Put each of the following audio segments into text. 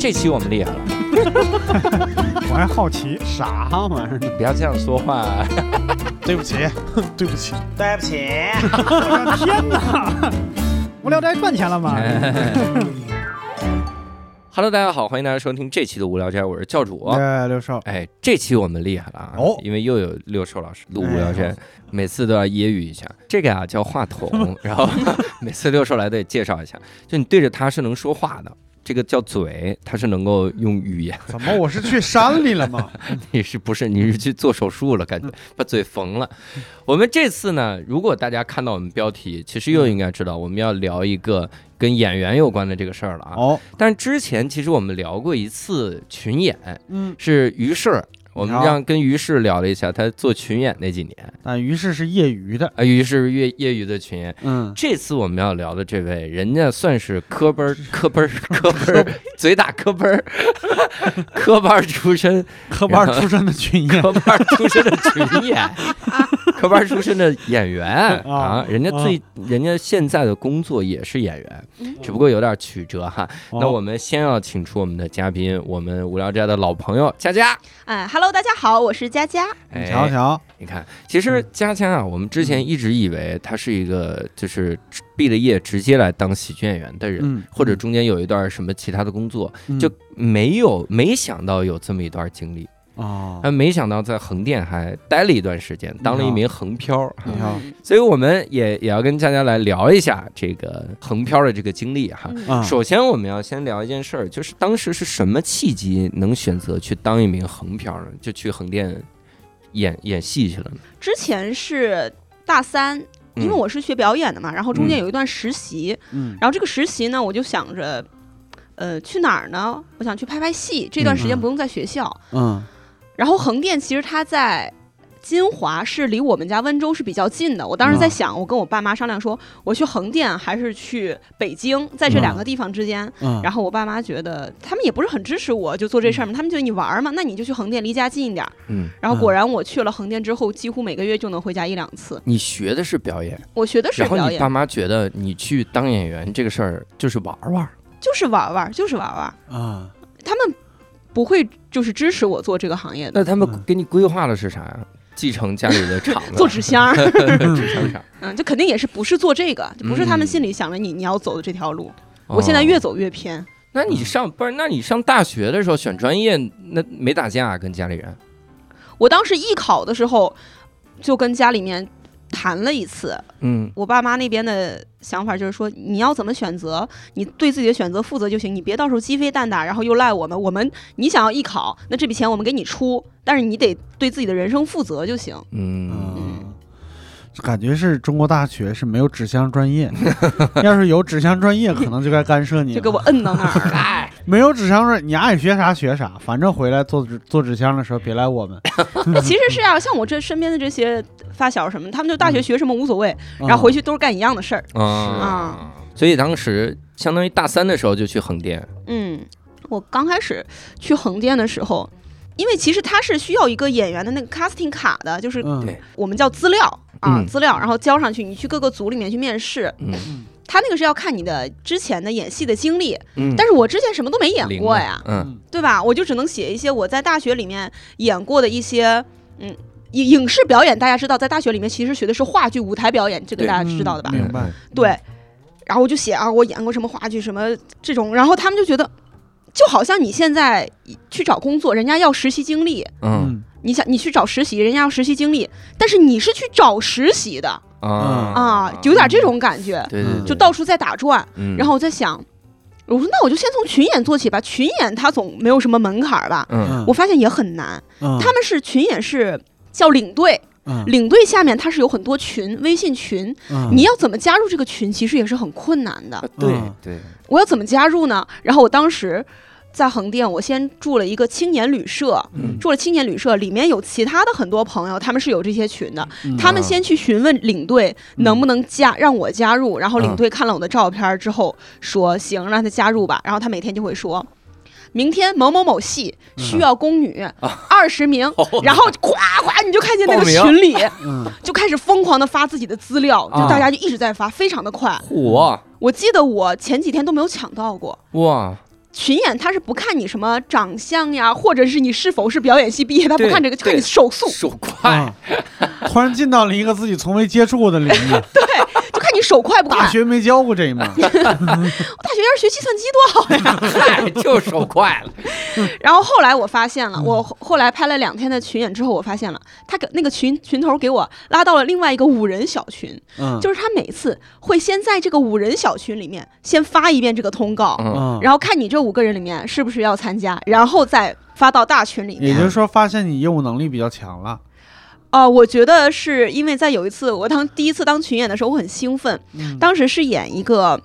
这期我们厉害了，我还好奇，啥玩意儿？不要这样说话。对不起，对不起，对不起，我的天哪！无聊斋赚钱了吗？Hello，大家好，欢迎大家收听这期的无聊斋，我是教主。对，六少，哎，这期我们厉害了啊！哦因为又有六兽老师录无聊斋哎，每次都要揶揄一下。这个啊叫话筒，然后每次六兽来得介绍一下，就你对着它是能说话的，这个叫嘴，它是能够用语言。怎么我是去山里了吗？你是不是你是去做手术了？感觉把嘴缝了。我们这次呢，如果大家看到我们标题，其实又应该知道我们要聊一个跟演员有关的这个事儿了啊。哦，但之前其实我们聊过一次群演，嗯，是于适，我们让跟于适聊了一下他做群演那几年，啊于适是业余的，啊，于是业业余的群演。嗯，这次我们要聊的这位，人家算是科班儿 科班儿科班儿 嘴打科班儿科班儿出身，科班出身的群演，科班儿出身的群演，科班出身的演员 啊啊，人家最人家现在的工作也是演员，只不过有点曲折哈。那哦我们先要请出我们的嘉宾，我们无聊斋的老朋友佳佳。哎，Hello，大家好，我是佳佳。哎你瞧瞧，你看，其实佳佳啊，我们之前一直以为她是一个就是毕了业直接来当喜剧演员的人，嗯，或者中间有一段什么其他的工作，嗯。就没有没想到有这么一段经历，哦，啊，没想到在横店还待了一段时间，当了一名横漂儿。你好，所以我们也也要跟佳佳来聊一下这个横漂的这个经历哈。首先，我们要先聊一件事儿，就是当时是什么契机能选择去当一名横漂呢？就去横店演演戏去了呢？之前是大三，因为嗯我是学表演的嘛，然后中间有一段实习，嗯，然后这个实习呢，我就想着，呃，去哪儿呢？我想去拍拍戏，这段时间嗯不用在学校。嗯，然后横店其实它在。金华是离我们家温州是比较近的，我当时在嗯想，我跟我爸妈商量说，我去横店还是去北京，在这两个地方之间。嗯，然后我爸妈觉得他们也不是很支持我，就做这事儿嘛，他们觉得你玩儿嘛，那你就去横店，离家近一点儿。嗯，然后果然我去了横店之后，几乎每个月就能回家一两次。你学的是表演，我学的是表演然后你爸，妈觉得你去当演员这个事儿就是玩玩儿。就是玩玩，就是玩玩。啊，他们不会就是支持我做这个行业的，那他们嗯给你规划的是啥呀？继承家里的厂子，做纸箱儿，纸箱厂。嗯，就肯定也是不是做这个，就不是他们嗯心里想着你你要走的这条路。我现在越哦，走越偏，那你上不是？那你上大学的时候选专业，那没打架啊跟家里人？我当时艺考的时候就跟家里面谈了一次，嗯，我爸妈那边的想法就是说，你要怎么选择，你对自己的选择负责就行，你别到时候鸡飞蛋打，然后又赖我们。我们你想要艺考，那这笔钱我们给你出，但是你得对自己的人生负责就行。嗯，嗯，感觉是中国大学是没有纸箱专业，要是有纸箱专业，可能就该干涉你，就给我摁到那儿了。哎，没有纸箱专，你爱学啥学啥，反正回来做纸做纸箱的时候别来我们。其实是啊，像我这身边的这些发小什么，他们就大学学什么无所谓，嗯。然后回去都是干一样的事儿。啊啊，所以当时相当于大三的时候就去横店，嗯，我刚开始去横店的时候，因为其实他是需要一个演员的那个 casting 卡的，就是我们叫资料啊，嗯资料，然后交上去，你去各个组里面去面试。嗯他那个是要看你的之前的演戏的经历，嗯，但是我之前什么都没演过呀，嗯对吧？我就只能写一些我在大学里面演过的一些，嗯。影影视表演，大家知道，在大学里面其实学的是话剧、舞台表演，这个大家知道的吧？明白。对，然后我就写啊，我演过什么话剧，什么这种，然后他们就觉得，就好像你现在去找工作，人家要实习经历，嗯嗯你想你去找实习，人家要实习经历，但是你是去找实习的啊啊，有点这种感觉，对对，对就到处在打转。嗯然后我在想，我说那我就先从群演做起吧，群演它总没有什么门槛儿吧？嗯我发现也很难，嗯他们是群演是叫领队，嗯领队下面它是有很多群，微信群，嗯你要怎么加入这个群，其实也是很困难的。啊对嗯对，我要怎么加入呢？然后我当时在横店，我先住了一个青年旅社，嗯。住了青年旅社，里面有其他的很多朋友，他们是有这些群的，嗯。他们先去询问领队能不能加让我加入，然后领队看了我的照片之后说行，让他加入吧，然后他每天就会说。明天某某某系需要宫女二十名，然后咵咵你就看见那个群里嗯。就开始疯狂的发自己的资料，就啊。大家就一直在发，非常的快。嚯。我记得我前几天都没有抢到过，哇，群演他是不看你什么长相呀，或者是你是否是表演系毕业，他不看这个，就看你手速，手快啊，突然进到了一个自己从未接触过的领域，就看你手快不快。大学没教过这一门。我大学要是学计算机多好呀！嗨，就手快了。然后后来我发现了，我后后来拍了两天的群演之后，我发现了他给那个群群头给我拉到了另外一个五人小群，嗯，就是他每次会先在这个五人小群里面先发一遍这个通告，嗯，嗯，然后看你这五个人里面是不是要参加，然后再发到大群里面。也就是说，发现你业务能力比较强了。啊、我觉得是因为在有一次我当第一次当群演的时候，我很兴奋，嗯当时是演一个。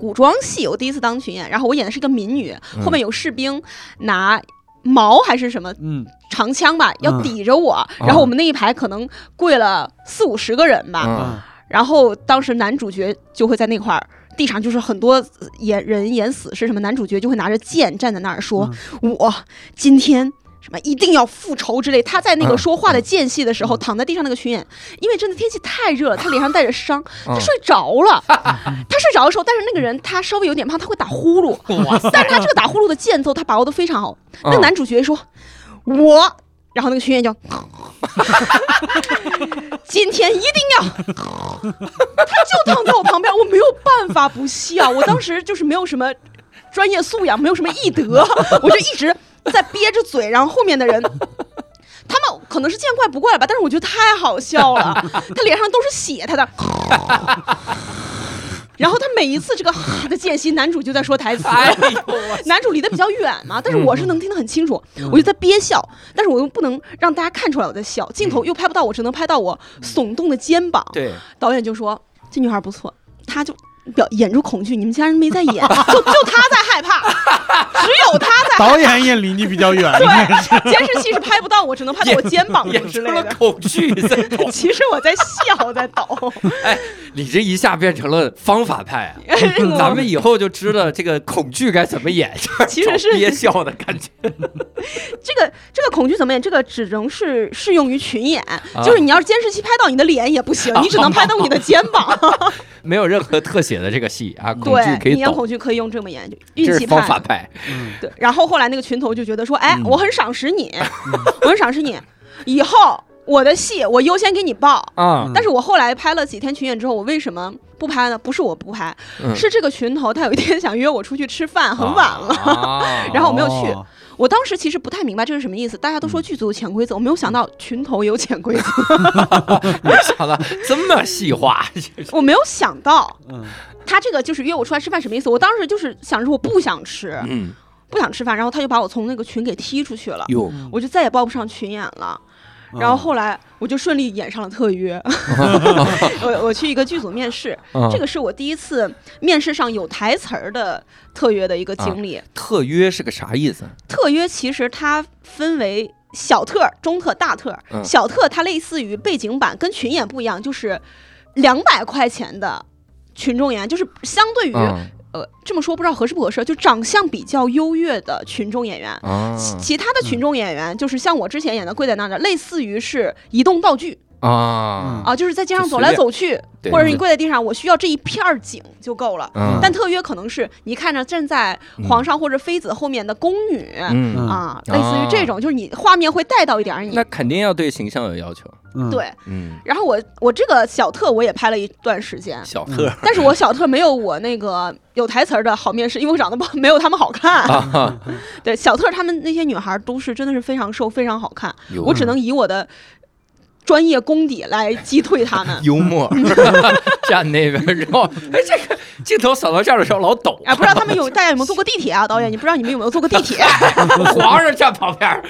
古装戏，我第一次当群演，然后我演的是一个民女，嗯后面有士兵拿矛还是什么嗯长枪吧，要嗯抵着我，然后我们那一排可能跪了四五十个人吧，然后当时男主角就会在那块儿，地上就是很多演人演死是什么，男主角就会拿着剑站在那儿说：“我今天。”什么一定要复仇之类？他在那个嗯说话的间隙的时候，躺在地上那个群演，因为真的天气太热了，他脸上带着伤，他嗯睡着了。他睡着的时候，但是那个人他稍微有点胖，他会打呼噜，哇塞，但是他这个打呼噜的节奏他把握的非常好。那男主角说：“我。”然后那个群演就，今天一定要，他就躺在我旁边，我没有办法不笑。我当时就是没有什么专业素养，没有什么艺德，我就一直在憋着嘴，然后后面的人。他们可能是见怪不怪了吧，但是我觉得太好笑了，他脸上都是血，他的，然后他每一次这个哈的间隙，男主就在说台词，哎男主离得比较远嘛，但是我是能听得很清楚，我就在憋笑，但是我又不能让大家看出来我在笑，镜头又拍不到我，只能拍到我耸动的肩膀。对，导演就说这女孩不错，她就表演出恐惧，你们家人没在演，就就他在害怕，只有他在导演也离你比较远，应该是。怕。监视器是拍不到我，只能拍到我肩膀演出了之类的。恐惧在 抖。其实我在笑，在抖。哎，你这一下变成了方法派啊！咱们以后就知道这个恐惧该怎么演，其实是憋笑的感觉。这个这个恐惧怎么演？这个只能是适用于群演，啊就是你要是监视器拍到你的脸也不行，你只能拍到你的肩膀。没有任何特写的这个戏啊，恐惧可对，你演恐，惧可以用这么演，就运气这是方法派。嗯对，然后后来那个群头就觉得说，哎，嗯我很赏识你，我很赏识你，以后我的戏我优先给你报。啊，但是我后来拍了几天群演之后，我为什么不拍呢？不是我不拍，嗯是这个群头他有一天想约我出去吃饭，很晚了。啊 然后我没有去哦我当时其实不太明白这是什么意思，大家都说剧组有潜规则，我没有想到群头也有潜规则，没想到这么细化，我没有想到嗯他这个就是约我出来吃饭什么意思？我当时就是想着我不想吃，嗯，不想吃饭，然后他就把我从那个群给踢出去了，哟，我就再也报不上群演了。然后后来我就顺利演上了特约，我我去一个剧组面试，嗯这个是我第一次面试上有台词儿的特约的一个经历。特约是个啥意思？特约其实它分为小特、中特、大特。嗯小特它类似于背景板，跟群演不一样，就是两百块钱的群众演员，就是相对于、嗯呃这么说不知道合适不合适，就长相比较优越的群众演员。啊其其他的群众演员，就是像我之前演的跪在那儿的，类似于是移动道具啊啊，就是在街上走来走去，或者是你跪在地上，我需要这一片儿景就够了。嗯但特约可能是你看着站在皇上或者妃子后面的宫女、啊，类似于这种，就是你画面会带到一点儿你那肯定要对形象有要求。嗯，对。嗯，然后我我这个小特我也拍了一段时间，小特但是我小特没有我那个有台词儿的好面试，因为我长得不没有他们好看。啊，对，小特他们那些女孩儿都是真的是非常瘦，非常好看。我只能以我的专业功底来击退他们。幽默 站那边，然后哎，这个镜头扫到这儿的时候老抖，啊，不知道他们有大家有没有坐过地铁啊？导演，你不知道你们有没有坐过地铁？皇上站旁边儿，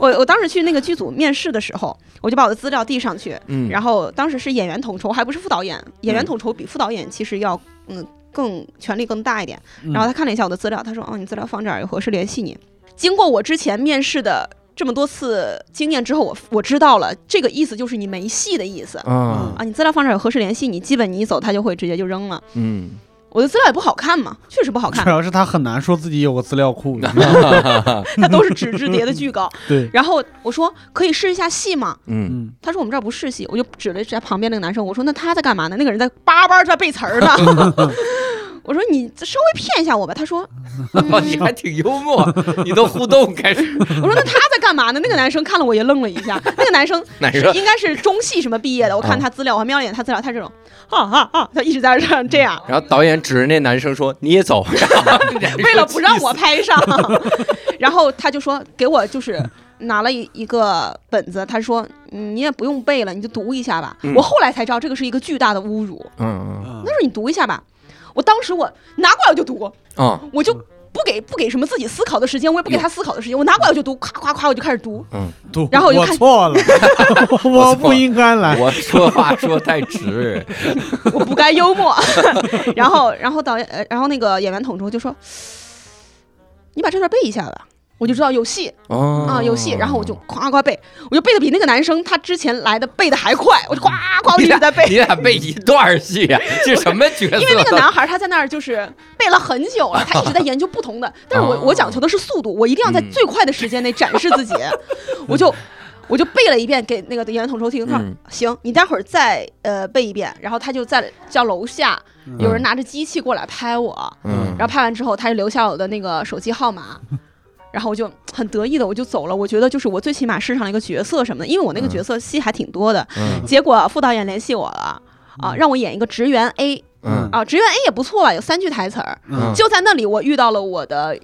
我我当时去那个剧组面试的时候，我就把我的资料递上去，嗯然后当时是演员统筹，还不是副导演。演员统筹比副导演其实要嗯更权力更大一点。嗯然后他看了一下我的资料，他说：“哦，你资料放这儿，有合适联系你。”经过我之前面试的这么多次经验之后，我我知道了，这个意思就是你没戏的意思啊，啊！你资料放这儿有合适联系你，基本你一走他就会直接就扔了。嗯，我的资料也不好看嘛，确实不好看主，要是他很难说自己有个资料库。他 都是纸质叠的巨高。对，然后我说可以试一下戏吗？嗯，嗯，他说我们这儿不试戏，我就指了指旁边那个男生，我说那他在干嘛呢？那个人在叭叭在背词儿呢。我说你稍微骗一下我吧。他说，哦，你还挺幽默，你都互动开始。我说那他在干嘛呢？那个男生看了我也愣了一下。那个男生？是应该是中戏什么毕业的？我看他资料，我还瞄了一眼他资料，他这种啊啊啊，他一直在这样这样。然后导演指着那男生说：“你也走。”为了不让我拍上，然后他就说给我就是拿了一一个本子，他说嗯你也不用背了，你就读一下吧。嗯我后来才知道这个是一个巨大的侮辱。嗯嗯嗯他说你读一下吧，我当时我拿过来我就读，啊我就不给不给什么自己思考的时间，我也不给他思考的时间，我拿过来我就读，夸夸夸我就开始读。嗯，读然后我就看我错了，我不应该来。我说话说太直。我不该幽默。然后，然后导演，呃然后那个演员统筹就说：“你把这段背一下吧。”我就知道有戏哦啊，有戏。然后我就夸夸背，我就背的比那个男生他之前来的背的还快，我就夸夸我一直在背。你俩背一段戏啊？这什么角色？因为那个男孩他在那儿就是背了很久了，他一直在研究不同的。但是我哦我讲求的是速度，我一定要在嗯最快的时间内展示自己。我就我就背了一遍给那个演员统筹听，他说嗯行，你待会儿再呃背一遍。然后他就在叫楼下嗯有人拿着机器过来拍我，嗯，然后拍完之后他就留下我的那个手机号码。然后我就很得意的我就走了，我觉得就是我最起码试上了一个角色什么的，因为我那个角色戏还挺多的。嗯结果副导演联系我了，啊，让我演一个职员 A，嗯啊，职员 A 也不错吧，有三句台词儿。嗯就在那里，我遇到了我的，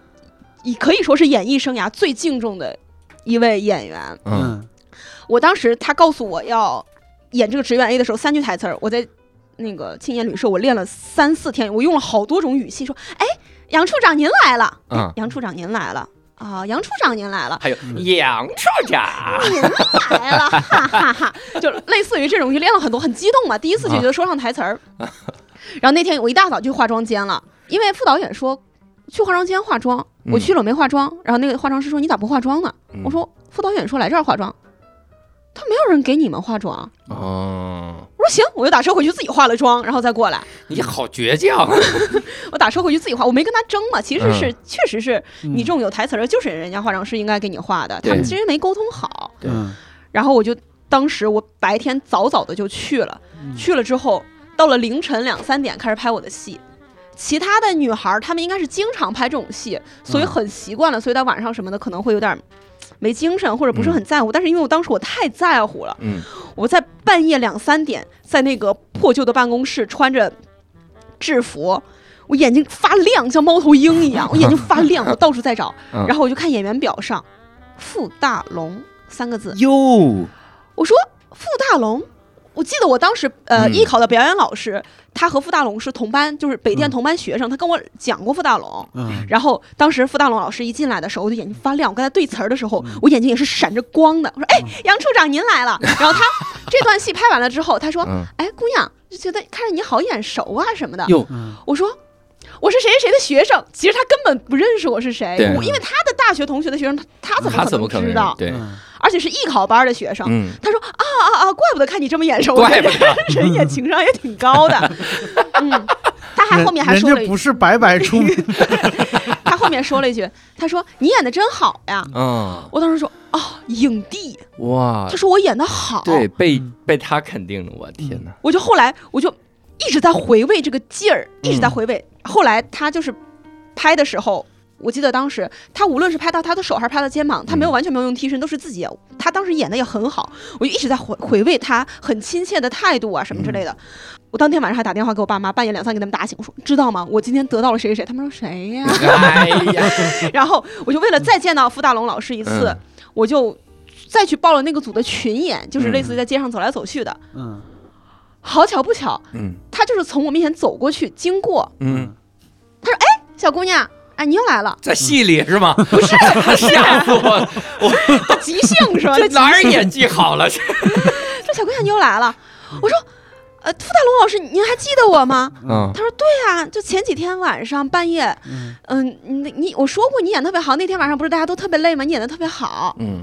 以可以说是演艺生涯最敬重的一位演员。我当时他告诉我要演这个职员 A 的时候，三句台词儿，我在那个青年旅社我练了三四天，我用了好多种语气说：“哎，杨处长您来了，嗯哎杨处长您来了。”啊，杨处长您来了，还有杨处长，您来了，哈哈哈！就类似于这种，就练了很多，很激动嘛。第一次就觉得说上台词儿，然后那天我一大早就去化妆间了，因为副导演说去化妆间化妆，我去了没化妆，然后那个化妆师说你咋不化妆呢？嗯我说副导演说来这儿化妆，他没有人给你们化妆。哦，我说行，我就打车回去自己化了妆，然后再过来。你好倔强啊！我打车回去自己化，我没跟他争嘛。其实是、嗯确实是你这种有台词儿的，就是人家化妆师应该给你化的，他们其实没沟通好。对嗯然后我就当时我白天早早的就去了，嗯去了之后到了凌晨两三点开始拍我的戏。其他的女孩儿她们应该是经常拍这种戏，所以嗯很习惯了，所以在晚上什么的可能会有点儿没精神或者不是很在乎。但是因为我当时我太在乎了，嗯我在半夜两三点在那个破旧的办公室穿着制服。我眼睛发亮，像猫头鹰一样，我眼睛发亮，我到处在找，嗯。然后我就看演员表上“傅大龙”三个字，哟，我说傅大龙，我记得我当时呃、嗯艺考的表演老师，他和傅大龙是同班，就是北电嗯同班学生，他跟我讲过傅大龙。嗯然后当时傅大龙老师一进来的时候，我就眼睛发亮，我跟他对词儿的时候，嗯我眼睛也是闪着光的。我说：“哎，杨处长您来了。”然后他这段戏拍完了之后，他说嗯：“哎，姑娘，就觉得看着你好眼熟啊什么的。哟，嗯”我说。我是谁谁谁的学生，其实他根本不认识我是谁，我因为他的大学同学的学生，他他怎么可能能知道？而且是艺考班的学生，嗯，他说啊啊啊，怪不得看你这么眼熟，怪不得，人也情商也挺高的。嗯，他还后面还人说了一句，家不是白白出名，他后面说了一句，他说你演的真好呀。嗯，我当时说哦，影帝，哇。他，说我演的好，对，被嗯。被他肯定了，我天哪，我就后来我就一直在回味这个劲儿，一直在回味。后来他就是拍的时候。我记得当时他无论是拍到他的手还是拍到肩膀，他没有嗯完全没有用替身，都是自己。他当时演的也很好，我就一直在回回味他很亲切的态度啊什么之类的。我当天晚上还打电话给我爸妈，半夜两三给他们打醒，我说知道吗？我今天得到了谁谁谁。他们说谁呀？哎呀，然后我就为了再见到傅大龙老师一次，嗯我就再去报了那个组的群演，就是类似于在街上走来走去的。嗯好巧不巧，嗯他就是从我面前走过去，经过，嗯，小姑娘，哎，你又来了，在戏里是吗？不是，不是，吓死我了！他即兴是吧？这哪儿演技好了？这说小姑娘你又来了，我说，呃，傅大龙老师，您还记得我吗？嗯他说对啊、就前几天晚上半夜，嗯嗯，你你我说过你演得特别好，那天晚上不是大家都特别累吗？你演的特别好。嗯，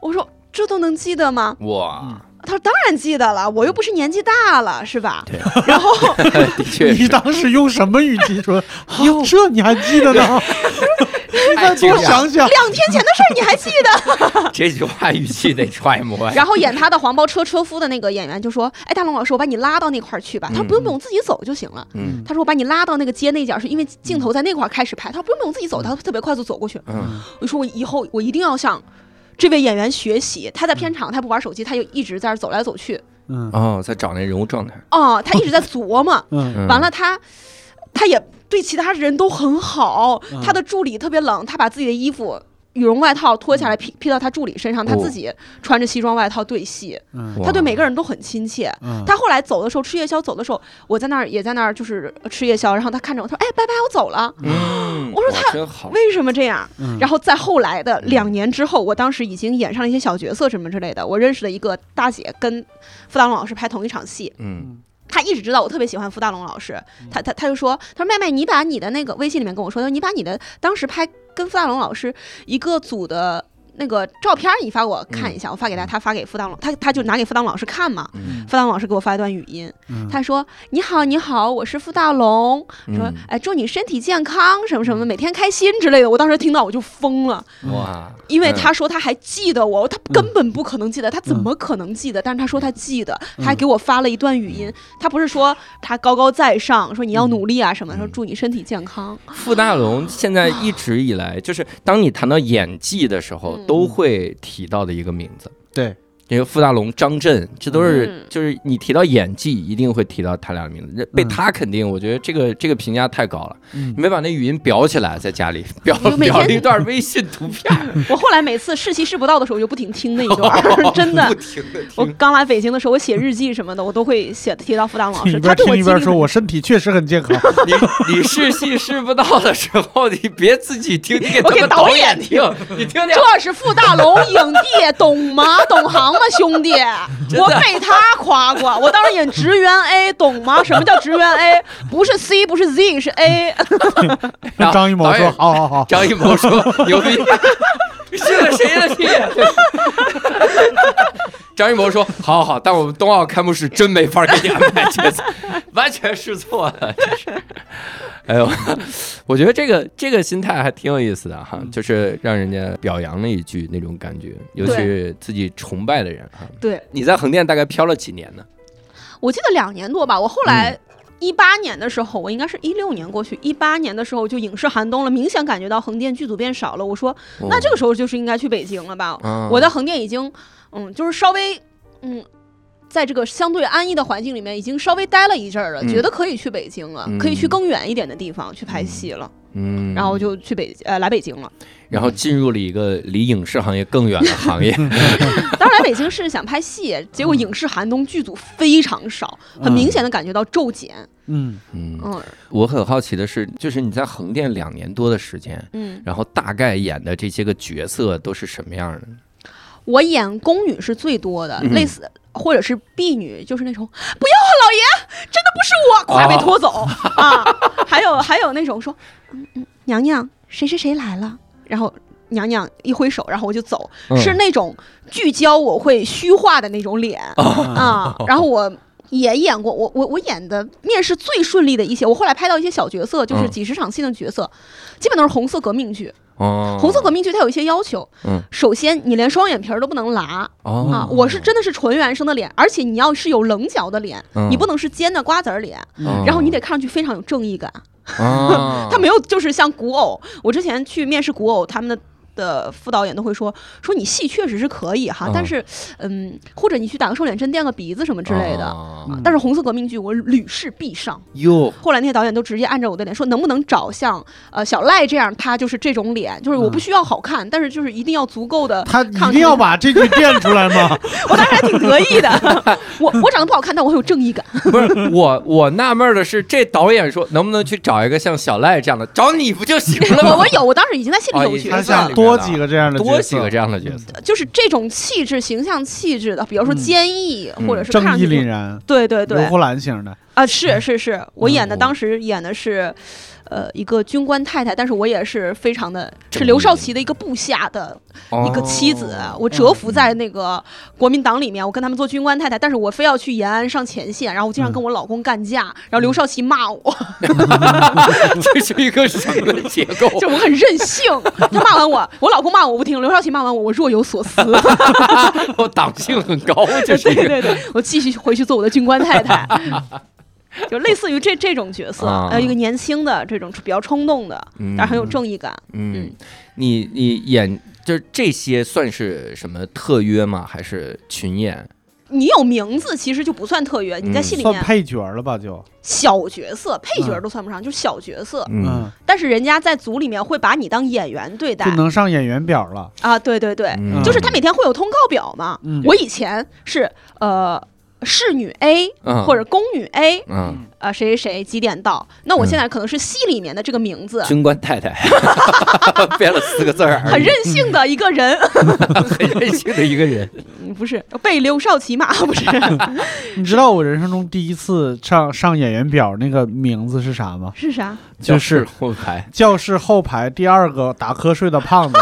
我说这都能记得吗？哇，他说当然记得了，我又不是年纪大了，是吧？对，然后 的确你。当时用什么语气说？啊这你还记得呢？你再多想想。两天前的事儿你还记得？这句话语气得揣摩。然后演他的黄包车车夫的那个演员就说：“哎，大龙老师，我把你拉到那块儿去吧。”他说：“不用不用，自己走就行了。”嗯他说：“我把你拉到那个街那角，是因为镜头在那块儿开始拍。”他说：“不用不用，自己走。”他特别快速走过去。嗯我说：“我以后我一定要向这位演员学习。他在片场他不玩手机，他就一直在那走来走去。嗯哦，在找那人物状态。哦，他一直在琢磨。嗯嗯完了他，他也对其他人都很好。嗯他的助理特别冷，他把自己的衣服。羽绒外套脱下来披披到他助理身上，他哦自己穿着西装外套对戏。嗯他对每个人都很亲切。嗯，他后来走的时候，吃夜宵走的时候，我在那儿也在那儿就是吃夜宵，然后他看着我，他说：“哎，拜拜，我走了。嗯，我说他。为什么这样？嗯然后在后来的两年之后，我当时已经演上了一些小角色什么之类的。我认识了一个大姐，跟傅大龙老师拍同一场戏。嗯她一直知道我特别喜欢傅大龙老师，她她她就说，她说妹妹，你把你的那个微信里面跟我说你把你的当时拍跟傅大龙老师一个组的。那个照片你发给我看一下，我发给他，他发给付大龙，他他就拿给付当老师看嘛。嗯傅大龙老师给我发一段语音，嗯他说：“你好，你好，我是付大龙，说嗯哎，祝你身体健康，什么什么，每天开心之类的。”我当时听到我就疯了，哇，因为嗯他说他还记得我，他根本不可能记得，他怎么可能记得？但是他说他记得，他还给我发了一段语音。他不是说他高高在上，说你要努力啊什么的，说祝你身体健康。付大龙现在一直以来，就是当你谈到演技的时候，嗯都会提到的一个名字。对，这个傅大龙、张震，这都是嗯就是你提到演技，一定会提到他俩的名字。被嗯他肯定，我觉得这个这个评价太高了。嗯你没把那语音裱起来，在家里裱我每天裱了一段微信图片，我后来每次试戏试不到的时候，我就不停听那一段 儿，真的不。停的听。我刚来北京的时候，我写日记什么的，我都会写提到傅大龙老师，他边听一边说，我身体确实很健康。你你试戏试不到的时候，你别自己听，你给我给导他们导演演听，你听听。这是傅大龙影帝，懂吗？懂行吗，兄弟？我被他夸过，我当时演职员 A，懂吗？什么叫职员 A？不是 C，不是 Z，是 A。然后张艺谋说导演：“好好好，张艺谋说牛逼，信了谁的屁？张艺谋说：“好好好，但我 们冬奥开幕式真没法给你安排角色，完全是错的。”这是，哎呦，我觉得这个 这个心态还挺有意思的哈，就是让人家表扬了一句那种感觉，尤其是自己崇拜的人哈。对，你在横店大概飘了几年呢？我记得两年多吧。我后来一八年的时候，我应该是一六年过去，一八年的时候就影视寒冬了，明显感觉到横店剧组变少了。我说，那这个时候就是应该去北京了吧？哦我在横店已经，嗯，就是稍微，嗯。在这个相对安逸的环境里面，已经稍微待了一阵儿了，嗯觉得可以去北京了，嗯可以去更远一点的地方去拍戏了，嗯，然后就去北呃来北京了。然后进入了一个离影视行业更远的行业。当时来北京是想拍戏，结果影视寒冬剧组非常少，很明显的感觉到骤减。嗯嗯，嗯我很好奇的是，就是你在横店两年多的时间，嗯，然后大概演的这些个角色都是什么样的？我演宫女是最多的，嗯类似或者是婢女，就是那种不要啊，老爷，真的不是我，快被拖走、啊！还有还有那种说，嗯嗯，娘娘谁谁谁来了，然后娘娘一挥手，然后我就走，嗯是那种聚焦我会虚化的那种脸、啊。然后我。也演过，我我我演的面试最顺利的一些，我后来拍到一些小角色，就是嗯几十场戏的角色，基本都是红色革命剧。哦，红色革命剧它有一些要求，嗯，首先你连双眼皮儿都不能拉，哦。啊，我是真的是纯原生的脸，而且你要是有棱角的脸，嗯。你不能是尖的瓜子儿脸，哦然后你得看上去非常有正义感。啊，他没有就是像古偶，我之前去面试古偶，他们的。的副导演都会说说你戏确实是可以哈，嗯但是嗯，或者你去打个瘦脸针、垫个鼻子什么之类的。哦但是红色革命剧我屡试必上，哟，后来那些导演都直接按照我的脸说，能不能找像呃小赖这样，他就是这种脸，就是我不需要好看，但是就是一定要足够的他一定要把这句垫出来吗？我当时还挺得意的。我我长得不好看，但我很有正义感。不是我，我纳闷的是，这导演说能不能去找一个像小赖这样的，找你不就行了吗？我我有，我当时已经在戏里有角色了，想多几个这样的角色多几个这样的角色，就是这种气质、形象气质的，比如说嗯坚毅，嗯或者是看正义上去。凛然，对对对，刘胡兰型的。啊，是是是，我演的嗯当时演的是，呃一个军官太太，但是我也是非常的是刘少奇的一个部下的一个妻子，哦我蛰伏在那个国民党里面，我跟他们做军官太太，但是我非要去延安上前线，然后我经常跟我老公干架，然后刘少奇骂我，这是一个什么结构？就我很任性，他骂完我，我老公骂我不听，刘少奇骂完我，我若有所思，我党性很高，这是对对对，我继续回去做我的军官太太。就类似于这这种角色，还有，一个年轻的这种比较冲动的，嗯但是很有正义感。嗯嗯，你你演就是这些算是什么特约吗？还是群演？你有名字其实就不算特约，你在戏里面配角了吧？就小角色、配角嗯都算不上，就是小角色。嗯嗯，但是人家在组里面会把你当演员对待就能上演员表了。啊，对对对，嗯就是他每天会有通告表嘛。嗯我以前是呃侍女 A 嗯。或者宫女 A，嗯，啊谁谁谁几点到？那我嗯。现在可能是戏里面的这个名字，军官太太。编了四个字儿，很任性的一个人，很任性的一个人。嗯不是被刘少奇骂，不是。你知道我人生中第一次上上演员表那个名字是啥吗？是啥？就是后排，教室后排第二个打瞌睡的胖子，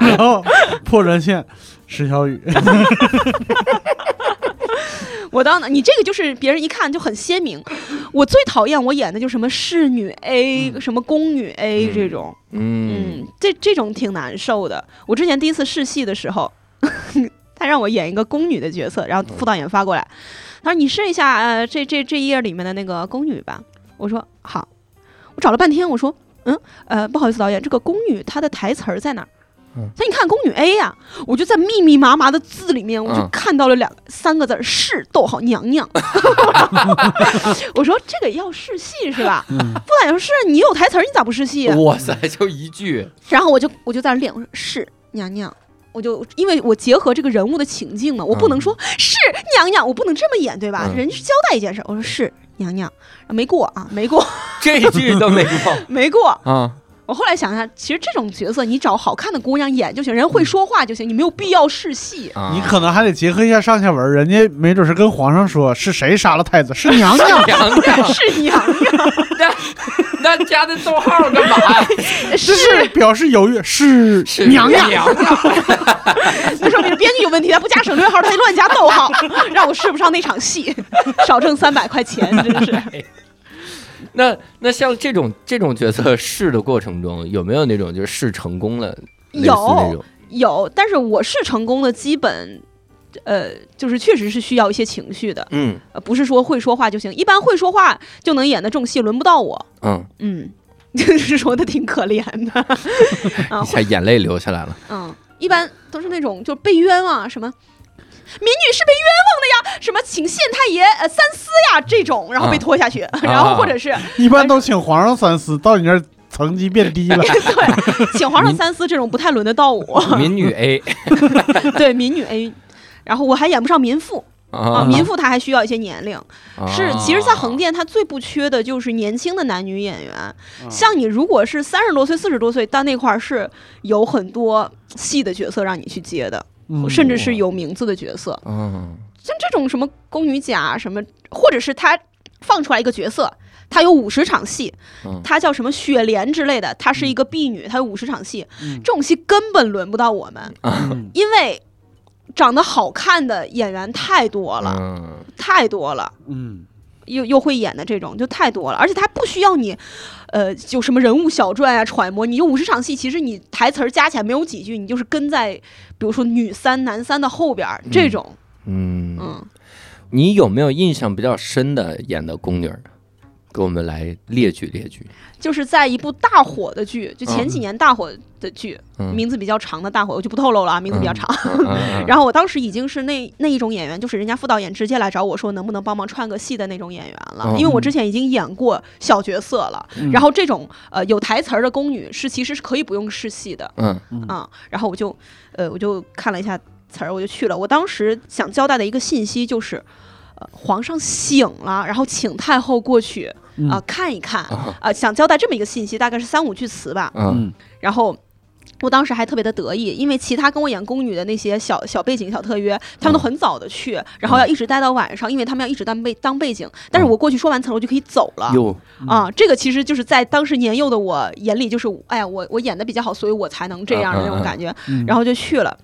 然后破人线石小雨，我当你这个就是别人一看就很鲜明。我最讨厌我演的就什么侍女 A、什么宫女 A 嗯这种，嗯嗯，这这种挺难受的。我之前第一次试戏的时候，他让我演一个宫女的角色，然后副导演发过来，他说你试一下呃这这这一页里面的那个宫女吧。我说好，我找了半天，我说嗯呃不好意思导演，这个宫女她的台词儿在哪儿？嗯他说你看宫女 A 呀、我就在密密麻麻的字里面，我就嗯看到了两三个字儿是逗号娘娘。我说这个要试戏是吧？嗯，副导演说是你有台词，你咋不试戏啊？哇塞，就一句，然后我就我就在那练，我说是娘娘，我就因为我结合这个人物的情境嘛，我不能说、是娘娘，我不能这么演，对吧？嗯人是交代一件事，我说是娘娘，没过啊，没过，这句都没过 没过。啊。我后来想想，其实这种角色你找好看的姑娘演就行，人会说话就行，你没有必要试戏。啊你可能还得结合一下上下文，人家没准是跟皇上说是谁杀了太子，是娘娘。娘娘，是娘娘，那那加的逗号干嘛呀？这是是表示犹豫，是是娘娘。娘娘，那说明编剧有问题，他不加省略号，他乱加逗号，让我试不上那场戏，少挣三百块钱，真是。那那像这种这种角色试的过程中，有没有那种就是试成功了，有？有，但是我是成功的，基本，呃，就是确实是需要一些情绪的，嗯呃，不是说会说话就行。一般会说话就能演的这种戏，轮不到我。嗯，嗯，就是说的挺可怜的啊 一，下眼泪流下来了。嗯，一般都是那种就被冤枉什么。民女是被冤枉的呀，什么请县太爷呃三思呀这种，然后被啊拖下去，然后或者是一般都请皇上三思，到你这儿层级变低了。对请皇上三思这种不太轮得到我，民女 A 对民女 A，然后我还演不上民妇。啊，啊民妇她还需要一些年龄，是，啊其实，在横店，她最不缺的就是年轻的男女演员。嗯像你如果是三十多岁、四十多岁，到那块儿是有很多戏的角色让你去接的，嗯。甚至是有名字的角色。嗯。像这种什么宫女甲什么，或者是他放出来一个角色，他有五十场戏嗯，他叫什么雪莲之类的，她是一个婢女，她有五十场戏，嗯。这种戏根本轮不到我们，嗯。因为长得好看的演员太多了，嗯。太多了。嗯又又会演的这种就太多了，而且他不需要你，呃，就什么人物小传啊揣摩，你就五十场戏，其实你台词儿加起来没有几句，你就是跟在比如说女三、男三的后边儿这种，嗯，嗯，你有没有印象比较深的演的宫女儿？给我们来列举列举。就是在一部大火的剧，就前几年大火的剧，嗯名字比较长的大火，我就不透露了啊，名字比较长。嗯嗯嗯 然后我当时已经是那那一种演员，就是人家副导演直接来找我说能不能帮忙串个戏的那种演员了，嗯因为我之前已经演过小角色了。嗯然后这种呃有台词儿的宫女是其实是可以不用试戏的，嗯啊、然后我就呃我就看了一下词儿，我就去了。我当时想交代的一个信息就是。呃，皇上醒了，然后请太后过去啊、嗯看一看啊、啊想交代这么一个信息，大概是三五句词吧。嗯嗯然后我当时还特别的得意，因为其他跟我演宫女的那些小小背景、小特约，他们都很早的去，然后要一直待到晚上，因为他们要一直当背当背景。但是我过去说完词儿，我就可以走了。哟，啊，这个其实就是在当时年幼的我眼里，就是哎呀，我我演的比较好，所以我才能这样的那种感觉。嗯然后就去了，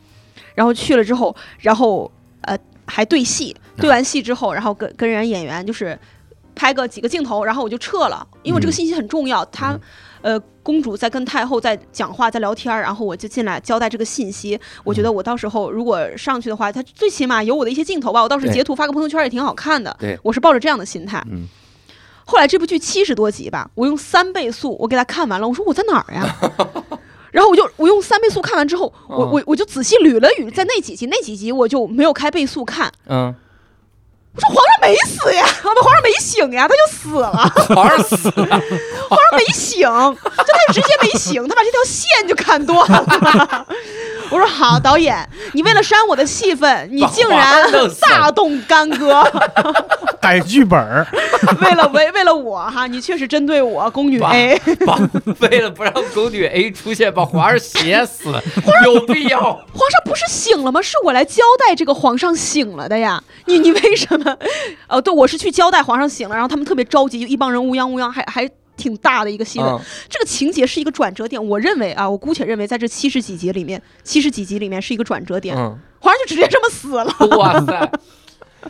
然后去了之后，然后呃还对戏，对完戏之后，然后跟跟人演员就是拍个几个镜头，然后我就撤了，因为这个嗯信息很重要。他呃公主在跟太后在讲话，在聊天儿，然后我就进来交代这个信息。我觉得我到时候如果上去的话，他最起码有我的一些镜头吧，我到时候截图发个朋友圈也挺好看的。对我是抱着这样的心态。嗯后来这部剧七十多集吧，我用三倍速我给他看完了。我说我在哪儿呀？然后我就我用三倍速看完之后，我嗯我我就仔细捋了捋，在那几集那几集我就没有开倍速看。嗯，我说皇上没死呀，不皇上没醒呀，他就死了，皇上死了，皇上没醒，就他直接没醒，他把这条线就砍断了。我说好，导演，你为了删我的戏份，你竟然大动干戈。改剧本儿，为了为为了我哈，你确实针对我宫女 A，把为了不让宫女 A 出现，把皇上写死，有必要？皇上不是醒了吗？是我来交代这个皇上醒了的呀。你你为什么？哦，对，我是去交代皇上醒了，然后他们特别着急，就一帮人乌泱乌泱，还还挺大的一个戏份。嗯这个情节是一个转折点，我认为啊，我姑且认为在这七十几集里面，七十几集里面是一个转折点。嗯，皇上就直接这么死了，哇塞！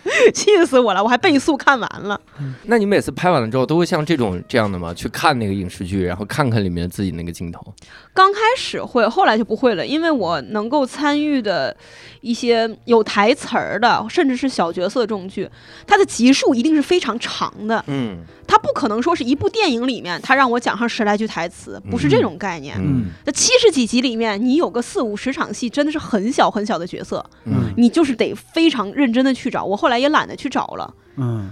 气死我了！我还倍速看完了。那你每次拍完了之后，都会像这种这样的吗？去看那个影视剧，然后看看里面自己那个镜头。刚开始会，后来就不会了，因为我能够参与的一些有台词儿的，甚至是小角色的这种剧，它的集数一定是非常长的，嗯它不可能说是一部电影里面他让我讲上十来句台词，不是这种概念。嗯那七十几集里面，你有个四五十场戏，真的是很小很小的角色，嗯你就是得非常认真的去找。我后来也懒得去找了。嗯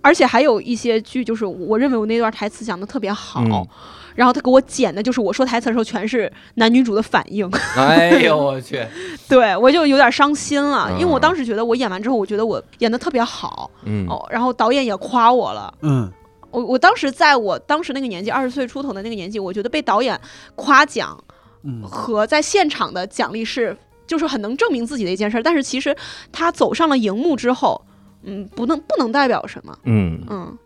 而且还有一些剧，就是我认为我那段台词讲的特别好，嗯然后他给我剪的，就是我说台词的时候全是男女主的反应，哎呦我去，对我就有点伤心了，因为我嗯当时觉得我演完之后，我觉得我演的特别好嗯。哦，然后导演也夸我了。嗯。我我当时在我当时那个年纪，二十岁出头的那个年纪，我觉得被导演夸奖嗯。和在现场的奖励是就是很能证明自己的一件事儿，但是其实他走上了荧幕之后，嗯，不能不能代表什么，嗯，嗯。